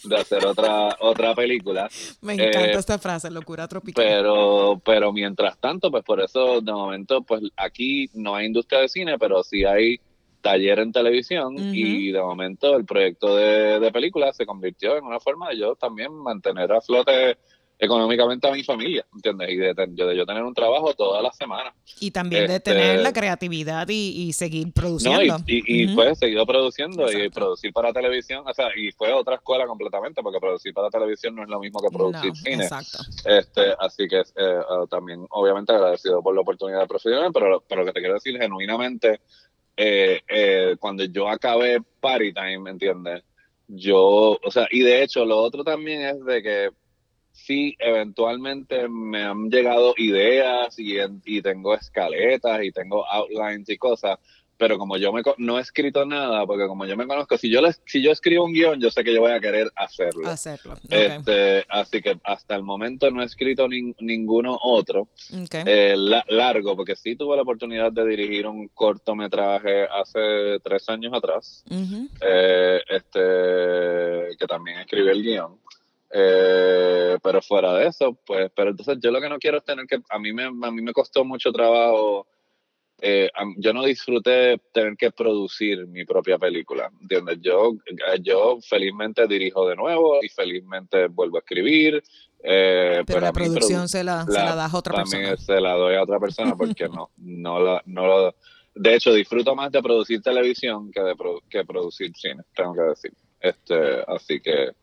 de hacer otra, otra película. Me encanta eh, esta frase, locura tropical. Pero, pero mientras tanto, pues por eso de momento, pues aquí no hay industria de cine, pero sí hay taller en televisión y de momento el proyecto de, de, película se convirtió en una forma de yo también mantener a flote económicamente a mi familia, ¿entiendes? Y de, yo tener un trabajo toda la semana. Y también de tener este, la creatividad y, seguir produciendo. No, y, y, pues seguido produciendo y producir para televisión, o sea, y fue otra escuela completamente, porque producir para televisión no es lo mismo que producir cine. Exacto. Este, así que eh, también, obviamente, agradecido por la oportunidad de profesional, pero, pero lo que te quiero decir genuinamente eh, eh, cuando yo acabé Party Time, ¿me entiendes? Yo, o sea, y de hecho lo otro también es de que sí, eventualmente me han llegado ideas y, y tengo escaletas y tengo outlines y cosas, pero como yo me, no he escrito nada, porque como yo me conozco, si yo, si yo escribo un guion, yo sé que yo voy a querer hacerlo. Hacerlo. Este, así que hasta el momento no he escrito ninguno otro eh, largo, porque sí tuve la oportunidad de dirigir un cortometraje hace tres años atrás, eh, este, que también escribí el guion. Eh, pero fuera de eso, pues, pero entonces yo lo que no quiero es tener que, a mí me, a mí me costó mucho trabajo eh, yo no disfruté tener que producir mi propia película, ¿entiendes? Yo, eh, yo felizmente dirijo de nuevo y felizmente vuelvo a escribir. Eh, pero, la producción se, la, se la das a otra persona. También se la doy a otra persona porque no, no, la, no lo... De hecho, disfruto más de producir televisión que de que producir cine, tengo que decir. Este, así que,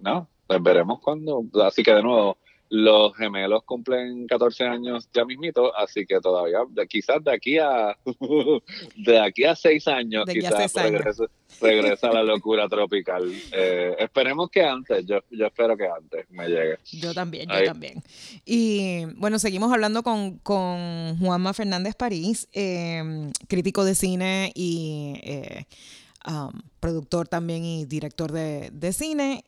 no, pues veremos cuando. Así que de nuevo, los gemelos cumplen 14 años ya mismito, así que todavía, de, quizás de aquí a de aquí a seis años, quizás regresa, la locura tropical. Eh, esperemos que antes, yo, yo espero que antes me llegue. Yo también, yo también. Y bueno, seguimos hablando con, con Juanma Fernández París, em, crítico de cine y eh, um, productor también y director de, de cine.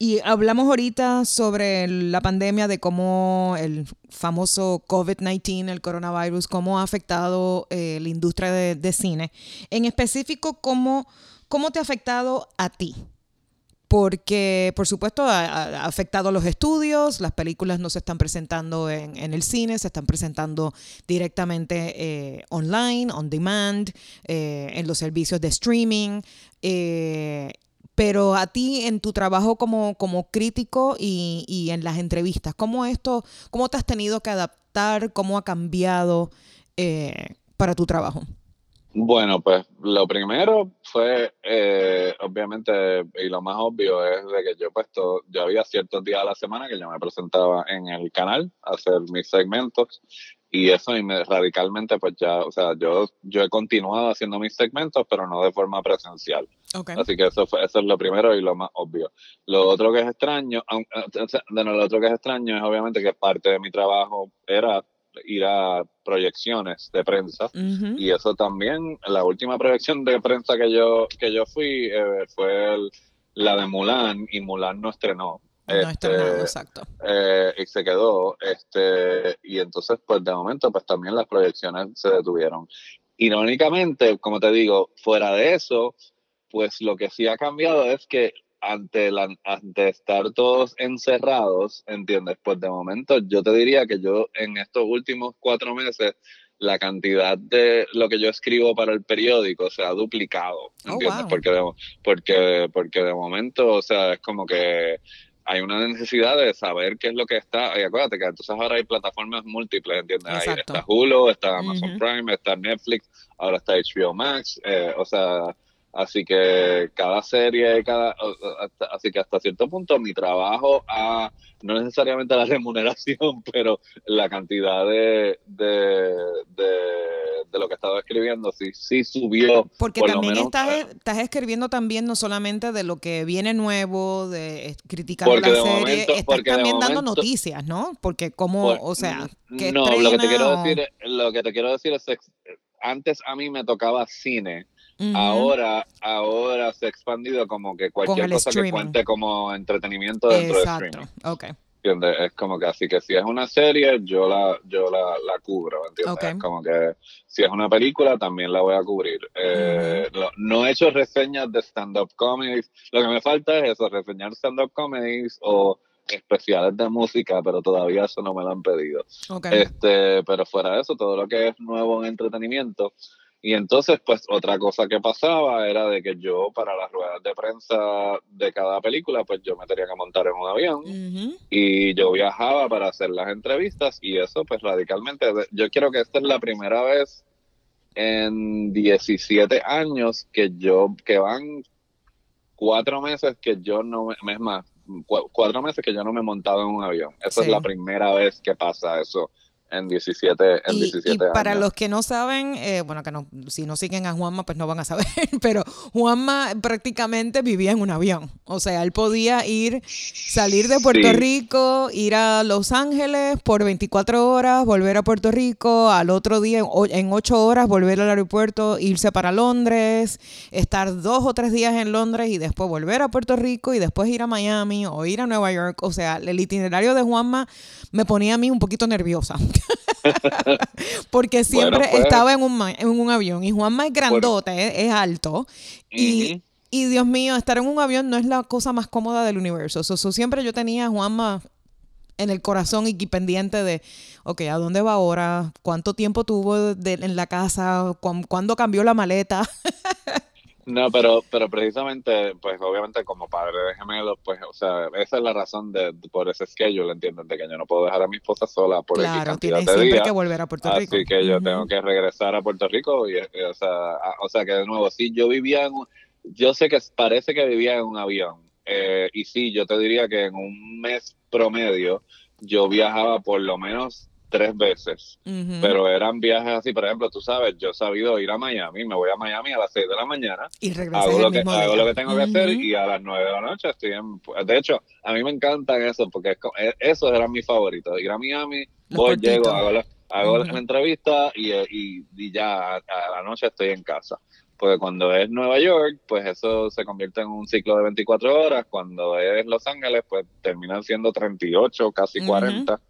Y hablamos ahorita sobre la pandemia, de cómo el famoso COVID-19, el coronavirus, cómo ha afectado eh, la industria de, cine. En específico, cómo, cómo te ha afectado a ti. porque por supuesto ha, afectado a los estudios, las películas no se están presentando en, el cine, se están presentando directamente eh, online, on demand, eh, en los servicios de streaming. Pero a ti en tu trabajo como, como crítico y, y, en las entrevistas, ¿cómo esto, cómo te has tenido que adaptar, cómo ha cambiado para tu trabajo? Bueno, pues lo primero fue, eh, obviamente, y lo más obvio es de que yo puesto, yo había ciertos días a la semana que yo me presentaba en el canal a hacer mis segmentos y eso me, radicalmente pues ya, o sea, yo, yo he continuado haciendo mis segmentos, pero no de forma presencial. Así que eso fue, eso es lo primero y lo más obvio. Lo otro que es extraño, lo otro que es extraño es obviamente que parte de mi trabajo era ir a proyecciones de prensa. Y eso también la última proyección de prensa que yo que yo fui eh, fue la de Mulan y Mulan no estrenó. No este, exacto. eh, y se quedó este y entonces pues de momento pues también las proyecciones se detuvieron. Irónicamente como te digo fuera de eso pues lo que sí ha cambiado es que ante, la, ante estar todos encerrados, ¿entiendes? Pues de momento yo te diría que yo en estos últimos cuatro meses la cantidad de lo que yo escribo para el periódico se ha duplicado, oh, ¿entiendes? porque, de, porque, porque de momento, o sea, es como que hay una necesidad de saber qué es lo que está. Y acuérdate que entonces ahora hay plataformas múltiples, ¿entiendes? Ahí está Hulu, está Amazon Prime, está Netflix, ahora está HBO Max, eh, o sea, Así que cada serie, cada, así que hasta cierto punto mi trabajo a, no necesariamente la remuneración, pero la cantidad de, de, de, lo que estaba escribiendo sí, sí subió. Porque también estás, eh, estás escribiendo también no solamente de lo que viene nuevo, de criticar la serie, estás también dando noticias, ¿no? Porque como, o sea, que no, lo que te quiero decir, lo que te quiero decir es, antes a mí me tocaba cine Ahora, ahora se ha expandido como que cualquier cosa que cuente como entretenimiento dentro de streaming. Okay. Es como que así que si es una serie, yo la, yo la, la cubro, ¿entiendes? Es como que si es una película, también la voy a cubrir. Eh, no, he hecho reseñas de stand-up comedies. Lo que me falta es eso, reseñar stand-up comedies o especiales de música, pero todavía eso no me lo han pedido. Este, pero fuera de eso, todo lo que es nuevo en entretenimiento, y entonces, pues otra cosa que pasaba era de que yo para las ruedas de prensa de cada película, pues yo me tenía que montar en un avión y yo viajaba para hacer las entrevistas y eso pues radicalmente, yo quiero que esta es la primera vez en 17 años que yo, que van cuatro meses que yo no, es más, cuatro meses que yo no me he montado en un avión. Esa es la primera vez que pasa eso en 17, en y, y para los que no saben, eh, bueno, que no, si no siguen a Juanma, pues no van a saber, pero Juanma prácticamente vivía en un avión. O sea, él podía ir, salir de Puerto Rico, ir a Los Ángeles por 24 horas, volver a Puerto Rico, al otro día en 8 horas volver al aeropuerto, irse para Londres, estar dos o tres días en Londres y después volver a Puerto Rico y después ir a Miami o ir a Nueva York. O sea, el itinerario de Juanma me ponía a mí un poquito nerviosa. Porque siempre pues. estaba en un, en un avión. Y Juanma es grandote, es, alto. y, y, Dios mío, estar en un avión no es la cosa más cómoda del universo. So, siempre yo tenía a Juanma en el corazón y pendiente de, ok, ¿a dónde va ahora? ¿Cuánto tiempo tuvo en la casa? ¿Cuándo cambió la maleta? No, pero, pero precisamente, pues obviamente como padre de gemelos, pues, o sea, esa es la razón de, por ese schedule, ¿entienden? De que yo no puedo dejar a mi esposa sola por claro, cantidad de días. que volver a Puerto Rico. Así que yo tengo que regresar a Puerto Rico y, o sea, o sea que de nuevo, sí, yo vivía en, yo sé que parece que vivía en un avión, eh, y sí, yo te diría que en un mes promedio yo viajaba por lo menos tres veces, pero eran viajes así, por ejemplo, tú sabes, yo he sabido ir a Miami, me voy a Miami a las seis de la mañana, y hago, lo que, hago lo que tengo que hacer y a las nueve de la noche estoy en... De hecho, a mí me encantan eso, porque es, esos eran mis favoritos, ir a Miami, voy, llego, hago la, hago la entrevista y, y, y ya a, la noche estoy en casa porque cuando es Nueva York, pues eso se convierte en un ciclo de 24 horas, cuando es Los Ángeles, pues terminan siendo 38, casi 40,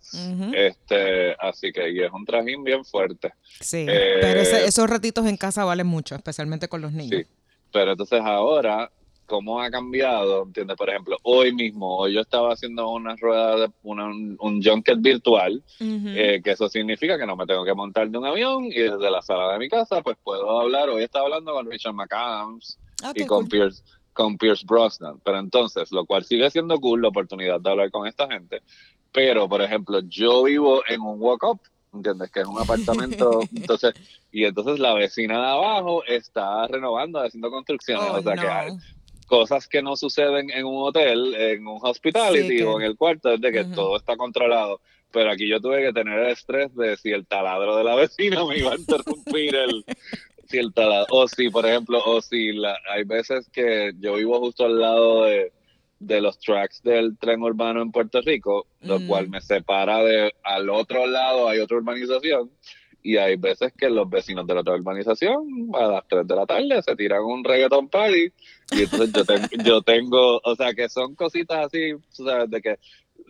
este, así que y es un trajín bien fuerte. Sí, pero eh, esos ratitos en casa valen mucho, especialmente con los niños. Sí, pero entonces ahora cómo ha cambiado, ¿entiendes? Por ejemplo, hoy mismo, hoy yo estaba haciendo una rueda, de, un, un junket virtual, eh, que eso significa que no me tengo que montar de un avión y desde la sala de mi casa, pues puedo hablar. Hoy estaba hablando con Richard McAdams ah, y con Pierce con Pierce Brosnan. Pero entonces, lo cual sigue siendo cool la oportunidad de hablar con esta gente. Pero, por ejemplo, yo vivo en un walk-up, ¿entiendes? Que es un apartamento. entonces, y entonces la vecina de abajo está renovando, haciendo construcciones. Oh, o sea que hay cosas que no suceden en un hotel, en un hospitality o en el cuarto, es de que todo está controlado. Pero aquí yo tuve que tener el estrés de si el taladro de la vecina me iba a interrumpir el, si el taladro, o si, por ejemplo, o si la, hay veces que yo vivo justo al lado de, de los tracks del tren urbano en Puerto Rico, lo mm. cual me separa de al otro lado hay otra urbanización y hay veces que los vecinos de la otra urbanización a las 3 de la tarde se tiran un reggaeton party y entonces yo, tengo, yo tengo, o sea, que son cositas así, sea, de que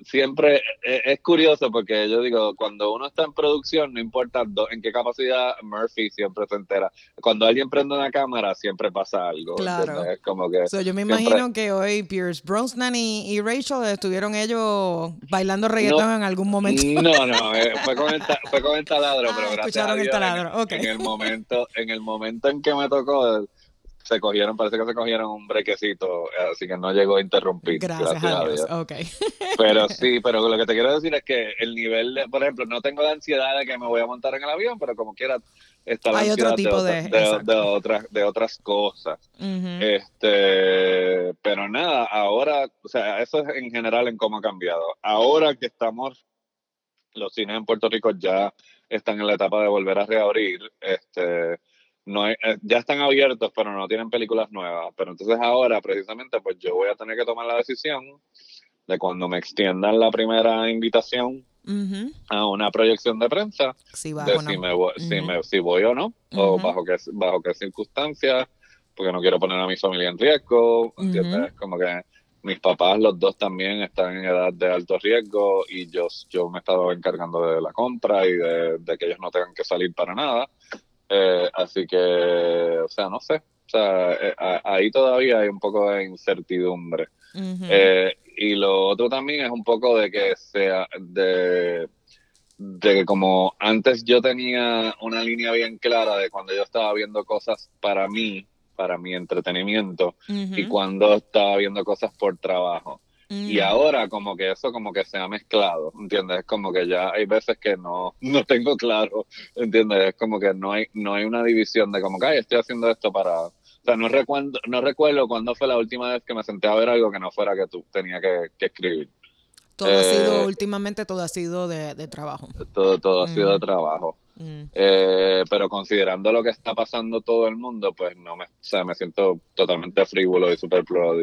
siempre es, curioso porque yo digo, cuando uno está en producción, no importa en qué capacidad, Murphy siempre se entera. Cuando alguien prende una cámara, siempre pasa algo. Claro. Es como que. yo me imagino que hoy Pierce Brosnan y, Rachel estuvieron ellos bailando reggaetón en algún momento. No, no, eh, fue, con el fue con el taladro, pero ah, gracias escucharon el taladro. En, el momento, en el momento en que me tocó se cogieron, parece que se cogieron un brequecito, así que no llegó a interrumpir. Gracias, a Dios. Pero sí, pero lo que te quiero decir es que el nivel de, por ejemplo, no tengo la ansiedad de que me voy a montar en el avión, pero como quiera está la ansiedad de, otras, de otras cosas. Este, pero nada, ahora, o sea, eso es en general en cómo ha cambiado. Ahora que estamos, los cines en Puerto Rico ya están en la etapa de volver a reabrir, este no eh, ya están abiertos, pero no tienen películas nuevas. Pero entonces ahora, precisamente, pues yo voy a tener que tomar la decisión de cuando me extiendan la primera invitación a una proyección de prensa, si, de si, me voy, si, me, si voy o no, o bajo qué, bajo qué circunstancias, porque no quiero poner a mi familia en riesgo, ¿entiendes? Como que mis papás, los dos también están en edad de alto riesgo y yo, yo me he estado encargando de la compra y de, de que ellos no tengan que salir para nada. Eh, así que, o sea, no sé. O sea, eh, ahí todavía hay un poco de incertidumbre. Eh, y lo otro también es un poco de que sea de, de que como antes yo tenía una línea bien clara de cuando yo estaba viendo cosas para mí, para mi entretenimiento, y cuando estaba viendo cosas por trabajo. Y mm. ahora como que eso como que se ha mezclado, ¿entiendes? Es como que ya hay veces que no, no tengo claro, ¿entiendes? Es como que no hay, no hay una división de como que, ay, estoy haciendo esto para... O sea, no recuerdo, no recuerdo cuándo fue la última vez que me senté a ver algo que no fuera que tú tenía que, escribir. Todo ha sido, eh, últimamente todo ha sido de, trabajo. Todo, todo ha sido de mm. trabajo. Mm. Eh, pero considerando lo que está pasando todo el mundo, pues no me, o sea, me siento totalmente frívolo y superfluo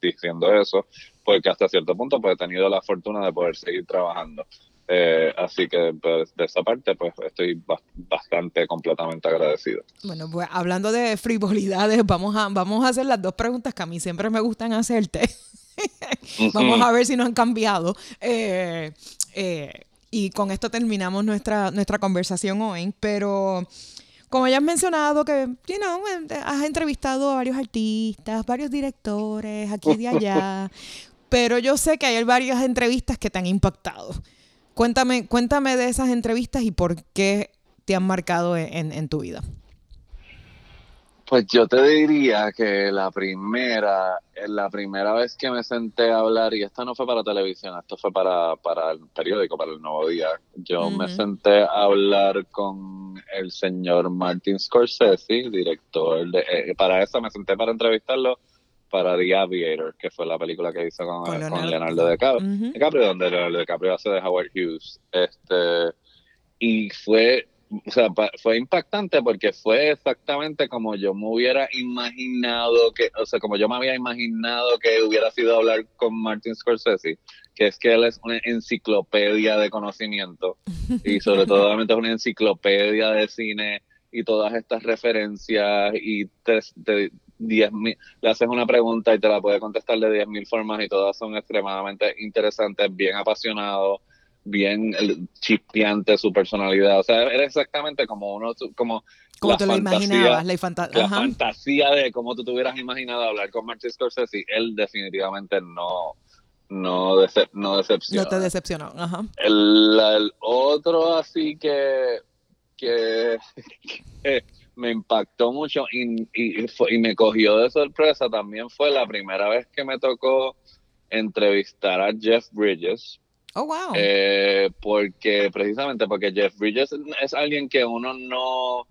diciendo eso, porque hasta cierto punto pues he tenido la fortuna de poder seguir trabajando. Eh, así que pues, de esa parte pues estoy bastante completamente agradecido. Bueno, pues hablando de frivolidades, vamos a, vamos a hacer las dos preguntas que a mí siempre me gustan hacerte. vamos a ver si no han cambiado. eh, eh y con esto terminamos nuestra, nuestra conversación hoy, pero como ya has mencionado que, you know, has entrevistado a varios artistas, varios directores, aquí y allá, pero yo sé que hay varias entrevistas que te han impactado. Cuéntame, cuéntame de esas entrevistas y por qué te han marcado en tu vida. Pues yo te diría que la primera, la primera vez que me senté a hablar, y esta no fue para televisión, esto fue para, para el periódico, para el Nuevo Día, yo me senté a hablar con el señor Martin Scorsese, director de, eh, para eso me senté para entrevistarlo para The Aviator, que fue la película que hizo con, Leonardo, DiCaprio, donde Leonardo DiCaprio hace de Howard Hughes. Este, y fue o sea, fue impactante porque fue exactamente como yo me hubiera imaginado que, o sea, como yo me había imaginado que hubiera sido hablar con Martin Scorsese, que es que él es una enciclopedia de conocimiento y sobre todo obviamente es una enciclopedia de cine y todas estas referencias y te, diez mil, le haces una pregunta y te la puede contestar de 10.000 formas y todas son extremadamente interesantes, bien apasionado bien chispeante su personalidad. O sea, era exactamente como uno, como Como te lo imaginabas, la, fantasía de cómo tú te hubieras imaginado hablar con Martin Scorsese, él definitivamente no, no, no decepcionó. No te decepcionó, ajá. El, otro así que, que, me impactó mucho y, y, me cogió de sorpresa también fue la primera vez que me tocó entrevistar a Jeff Bridges. Oh, wow. Eh, porque precisamente porque Jeff Bridges es alguien que uno no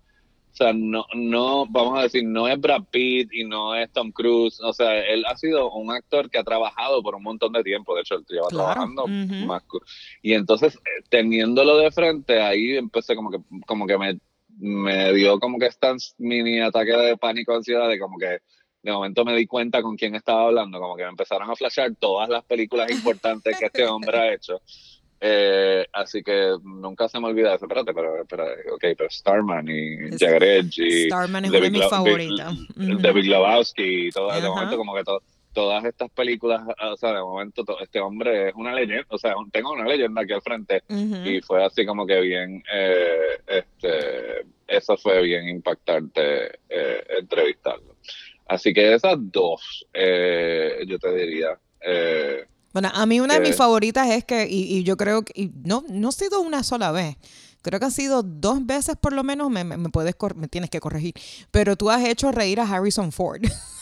o sea, no, no, vamos a decir, no es Brad Pitt y no es Tom Cruise. O sea, él ha sido un actor que ha trabajado por un montón de tiempo. De hecho, él lleva trabajando más. Y entonces, eh, teniéndolo de frente, ahí empecé como que, como que me, me dio como que este mini ataque de pánico, ansiedad, de como que de momento me di cuenta con quién estaba hablando, como que me empezaron a flashar todas las películas importantes que este hombre ha hecho. Eh, así que nunca se me olvida eso. Espérate, pero, pero, ok, pero Starman y Jagger y. Starman es una de mis favoritas. David Lebowski y todo, de momento, como que todas estas películas, o sea, de momento, este hombre es una leyenda, o sea, tengo una leyenda aquí al frente y fue así como que bien, eh, este, eso fue bien impactante eh, entrevistarlo. Así que esas dos, eh, yo te diría. Eh, bueno, a mí una de mis favoritas es que, y, yo creo que, no, no ha sido una sola vez, creo que ha sido dos veces por lo menos, me, me, puedes, me tienes que corregir, pero tú has hecho reír a Harrison Ford.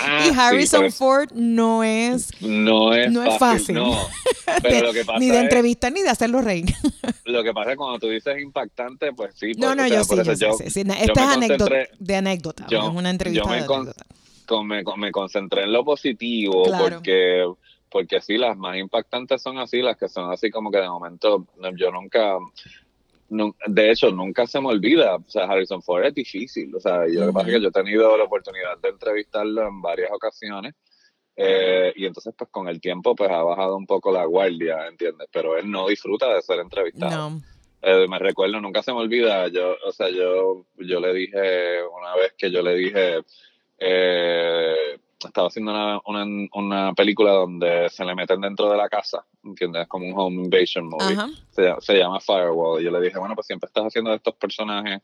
Ah, y Harrison Ford no es no es, no fácil, No. Pero lo que pasa ni de entrevistar ni de hacerlo reír. lo que pasa es cuando tú dices impactante, pues sí. No, no, yo, sí, yo, sí, Esta es anécdota, de anécdota, es una entrevista me, de anécdota. me, me, concentré en lo positivo porque porque sí, las más impactantes son así, las que son así como que de momento yo nunca, de hecho, nunca se me olvida, o sea, Harrison Ford es difícil, o sea, yo, lo que pasa es que yo he tenido la oportunidad de entrevistarlo en varias ocasiones, eh, y entonces pues con el tiempo pues ha bajado un poco la guardia, ¿entiendes? Pero él no disfruta de ser entrevistado. Eh, me recuerdo, nunca se me olvida, yo, o sea, yo, yo le dije una vez que yo le dije, eh, estaba haciendo una, una, una, película donde se le meten dentro de la casa, ¿entiendes? Como un home invasion movie. Se, se, llama Firewall. Y yo le dije, bueno, pues siempre estás haciendo estos personajes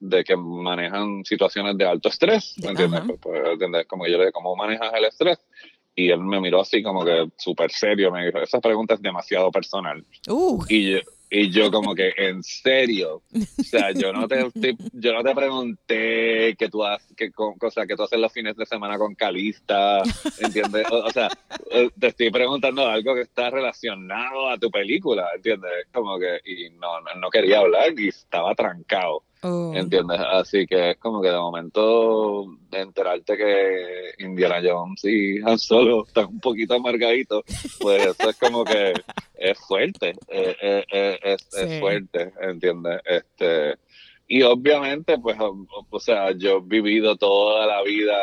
de que manejan situaciones de alto estrés, ¿me entiendes? Pues, pues, ¿entiendes? Como yo le dije, ¿cómo manejas el estrés? Y él me miró así como que súper serio, me dijo, esa pregunta es demasiado personal. Uh. Y yo, y yo como que, en serio, o sea, yo no te, yo no te pregunté que tú haces, que, cosa, que tú haces los fines de semana con Calista, ¿entiendes? O, sea, eh, te estoy preguntando algo que está relacionado a tu película, ¿entiendes? Como que, y no, no quería hablar y estaba trancado. Oh. ¿Entiendes? Así que es como que de momento de enterarte que Indiana Jones y Han Solo están un poquito amargaditos, pues eso es como que es fuerte, eh, eh, eh, es, es, fuerte, ¿entiendes? Este, y obviamente, pues, o, sea, yo he vivido toda la vida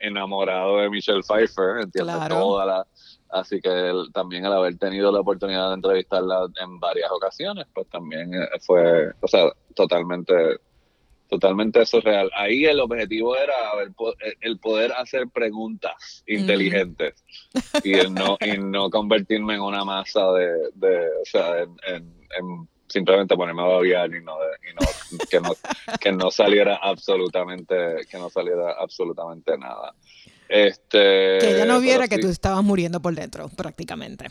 enamorado de Michelle Pfeiffer, ¿entiendes? Toda la, así que también el haber tenido la oportunidad de entrevistarla en varias ocasiones, pues también fue, o sea, totalmente totalmente surreal. Ahí el objetivo era el poder hacer preguntas inteligentes y, no, y no convertirme en una masa de, de o sea, en, simplemente ponerme a babiar y no, y no, que no que no saliera absolutamente que no saliera absolutamente nada. Este, que ella no viera que tú estabas muriendo por dentro, prácticamente.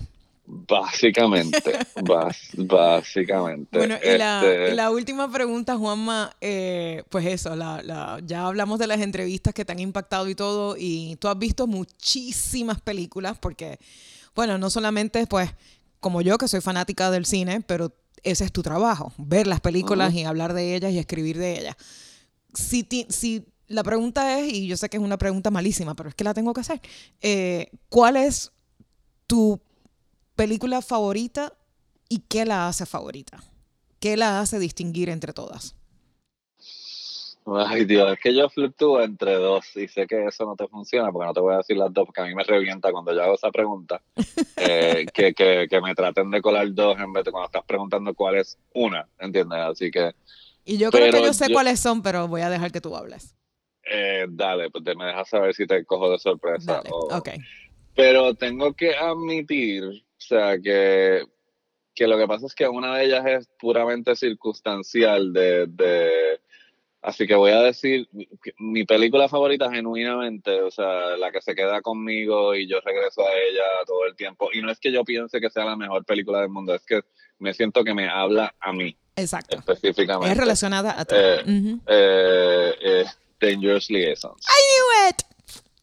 Básicamente, básicamente. Bueno, y la, este la, última pregunta, Juanma, eh, pues eso, la, la, ya hablamos de las entrevistas que te han impactado y todo, y tú has visto muchísimas películas, porque, bueno, no solamente, pues, como yo, que soy fanática del cine, pero ese es tu trabajo, ver las películas y hablar de ellas y escribir de ellas. Si, si la pregunta es, y yo sé que es una pregunta malísima, pero es que la tengo que hacer, eh, ¿cuál es tu película favorita y qué la hace favorita? ¿Qué la hace distinguir entre todas? Ay, Dios, es que yo fluctúo entre dos y sé que eso no te funciona porque no te voy a decir las dos porque a mí me revienta cuando yo hago esa pregunta. Eh, que, que, que, me traten de colar dos en vez de cuando estás preguntando cuál es una, ¿entiendes? Así que... Y yo creo que yo sé cuáles son, pero voy a dejar que tú hables. Eh, dale, pues me dejas saber si te cojo de sorpresa. Dale, ok. Pero tengo que admitir o sea, que, que lo que pasa es que una de ellas es puramente circunstancial de, Así que voy a decir mi película favorita genuinamente, o sea, la que se queda conmigo y yo regreso a ella todo el tiempo. Y no es que yo piense que sea la mejor película del mundo, es que me siento que me habla a mí. Exacto. Específicamente. Es relacionada a ti. Eh, eh, Dangerous Liaisons. I knew it.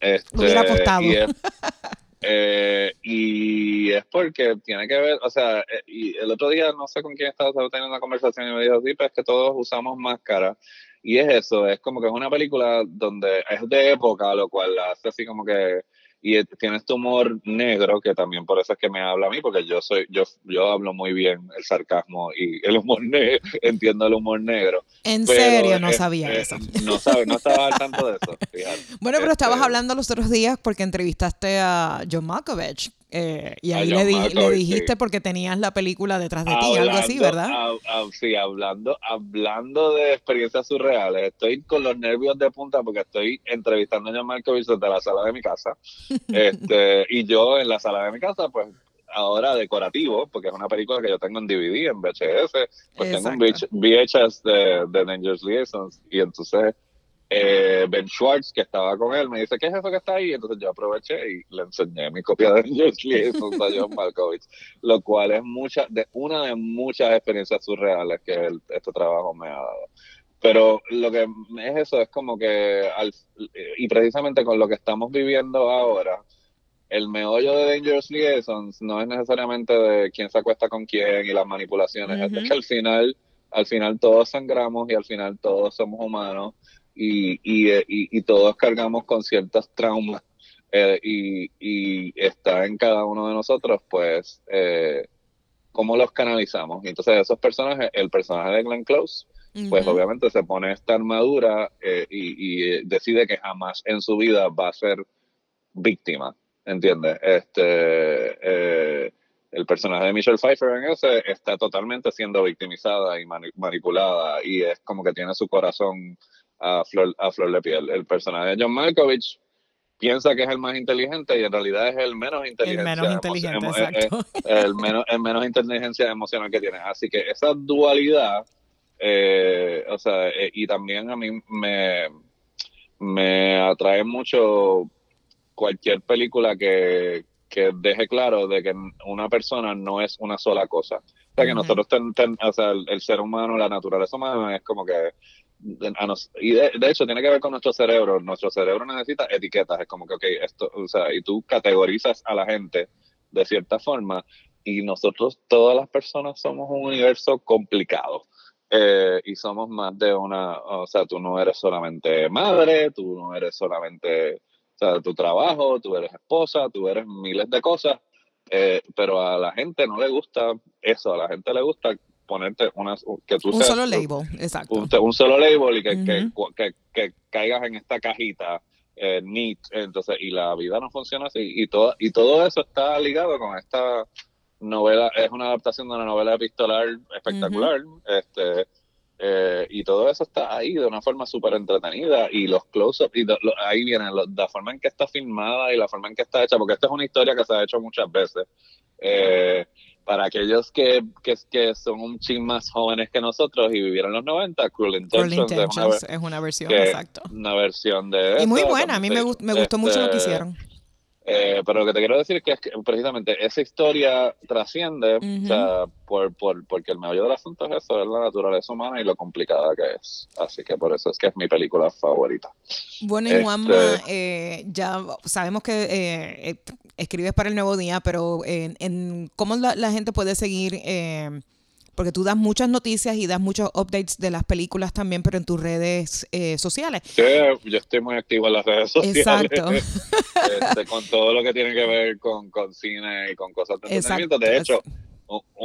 Este, Hubiera apostado. Eh, y es porque tiene que ver, o sea, eh, y el otro día no sé con quién estaba teniendo una conversación y me dijo, sí, pero es que todos usamos máscara. Y es eso, es como que es una película donde es de época, lo cual hace así como que y tiene este humor negro que también por eso es que me habla a mí porque yo soy yo yo hablo muy bien el sarcasmo y el humor negro entiendo el humor negro. En serio no sabía eso. no sabe no estaba al tanto de eso bueno pero estabas este hablando los otros días porque entrevistaste a John Malkovich eh, y ahí le, le, dijiste porque tenías la película detrás de ti, algo así, ¿verdad? sí, hablando, hablando de experiencias surreales. Estoy con los nervios de punta porque estoy entrevistando a John Malkovich desde la sala de mi casa. este, y yo en la sala de mi casa, pues ahora decorativo, porque es una película que yo tengo en DVD, en VHS, pues tengo un VHS de, de Dangerous Liaisons. Y entonces eh, ben Schwartz, que estaba con él, me dice, ¿qué es eso que está ahí? Entonces yo aproveché y le enseñé mi copia de Angels Liaison a John Malkovich, lo cual es mucha, de, una de muchas experiencias surreales que este trabajo me ha dado. Pero lo que es eso, es como que, y precisamente con lo que estamos viviendo ahora, el meollo de Dangerous Liaisons no es necesariamente de quién se acuesta con quién y las manipulaciones, es que al final, al final todos sangramos y al final todos somos humanos y, y, y, todos cargamos con ciertos traumas eh, y, y, está en cada uno de nosotros, pues, eh, cómo los canalizamos. Y entonces esos personajes, el personaje de Glenn Close, pues obviamente se pone esta armadura eh, y, decide que jamás en su vida va a ser víctima, ¿entiendes? Este, el personaje de Michelle Pfeiffer en ese está totalmente siendo victimizada y manipulada y es como que tiene su corazón a flor, a flor de piel. El personaje de John Malkovich piensa que es el más inteligente y en realidad es el menos inteligente. El menos inteligente, exacto. El, menos, el menos inteligencia emocional que tiene. Así que esa dualidad, eh, o sea, eh, y también a mí me, me atrae mucho cualquier película que, que deje claro de que una persona no es una sola cosa. O sea, que nosotros, o sea, el, ser humano, la naturaleza humana es como que y de, hecho tiene que ver con nuestro cerebro. Nuestro cerebro necesita etiquetas. Es como que, ok, esto, o sea, y tú categorizas a la gente de cierta forma y nosotros, todas las personas, somos un universo complicado. Eh, y somos más de una, o sea, tú no eres solamente madre, tú no eres solamente, o sea, tu trabajo, tú eres esposa, tú eres miles de cosas, eh, pero a la gente no le gusta eso, a la gente le gusta ponerte una, que tú un solo label, exacto. Un, solo label y que, que, que, caigas en esta cajita eh, neat, entonces, y la vida no funciona así, y todo, y todo eso está ligado con esta novela, es una adaptación de una novela epistolar espectacular, este eh, y todo eso está ahí de una forma súper entretenida y los close-ups, y ahí viene la forma en que está filmada y la forma en que está hecha, porque esta es una historia que se ha hecho muchas veces. Eh, para aquellos que, que, son un ching más jóvenes que nosotros y vivieron los 90, Cruel Intentions, es, una, versión, exacto. Una versión de... Y muy buena, a mí me, me gustó mucho lo que este, hicieron. Eh, pero lo que te quiero decir es que, precisamente esa historia trasciende, o sea, por, por, porque el meollo del asunto es eso, es la naturaleza humana y lo complicada que es. Así que por eso es que es mi película favorita. Bueno, y Juanma, este eh, ya sabemos que eh, escribes para el Nuevo Día, pero en, ¿cómo la, la, gente puede seguir porque tú das muchas noticias y das muchos updates de las películas también, pero en tus redes eh, sociales. Sí, yo estoy muy activo en las redes sociales. Exacto. Este, con todo lo que tiene que ver con, con cine y con cosas de entretenimiento. De hecho,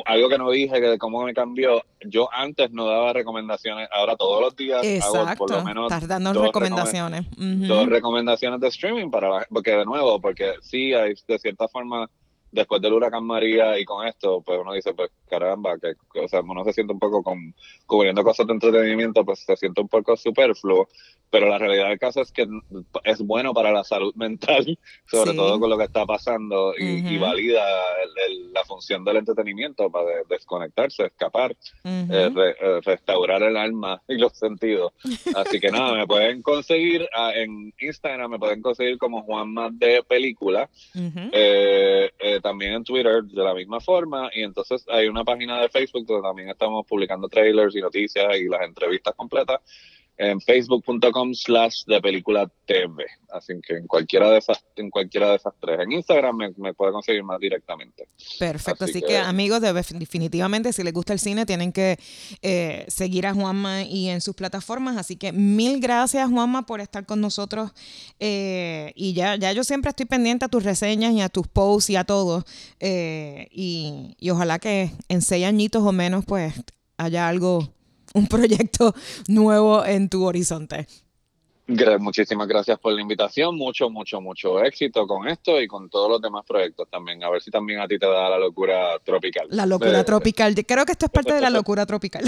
algo que no dije, que de cómo me cambió, yo antes no daba recomendaciones, ahora todos los días hago por lo menos Estás dando dos recomendaciones. Dos recomendaciones de streaming para porque de nuevo, porque sí hay de cierta forma después del huracán María y con esto, pues uno dice, pues caramba, que, o sea, uno se siente un poco con, cubriendo cosas de entretenimiento, pues se siente un poco superfluo, pero la realidad del caso es que es bueno para la salud mental, sobre todo con lo que está pasando, y, valida la función del entretenimiento para desconectarse, escapar, eh, eh, restaurar el alma y los sentidos. Así que nada, me pueden conseguir ah, en Instagram, me pueden conseguir como Juanma de Película, eh, también en Twitter de la misma forma, y entonces hay una página de Facebook donde también estamos publicando trailers y noticias y las entrevistas completas en facebook.com slash de película TV. Así que en cualquiera de esas, en cualquiera de esas tres. En Instagram me, me puede conseguir más directamente. Perfecto. Así, que, amigos, definitivamente si les gusta el cine tienen que eh, seguir a Juanma y en sus plataformas. Así que mil gracias, Juanma, por estar con nosotros. Eh, y ya, ya yo siempre estoy pendiente a tus reseñas y a tus posts y a todo. Eh, y, y ojalá que en seis añitos o menos, pues haya algo un proyecto nuevo en tu horizonte. Muchísimas gracias por la invitación, mucho, mucho, mucho éxito con esto y con todos los demás proyectos también. A ver si también a ti te da la locura tropical. La locura tropical. Creo que esto es parte de la locura tropical.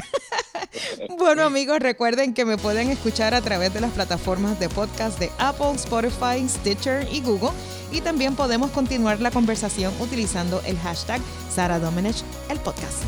bueno amigos, recuerden que me pueden escuchar a través de las plataformas de podcast de Apple, Spotify, Stitcher y Google. Y también podemos continuar la conversación utilizando el hashtag Sara Domenech, el podcast.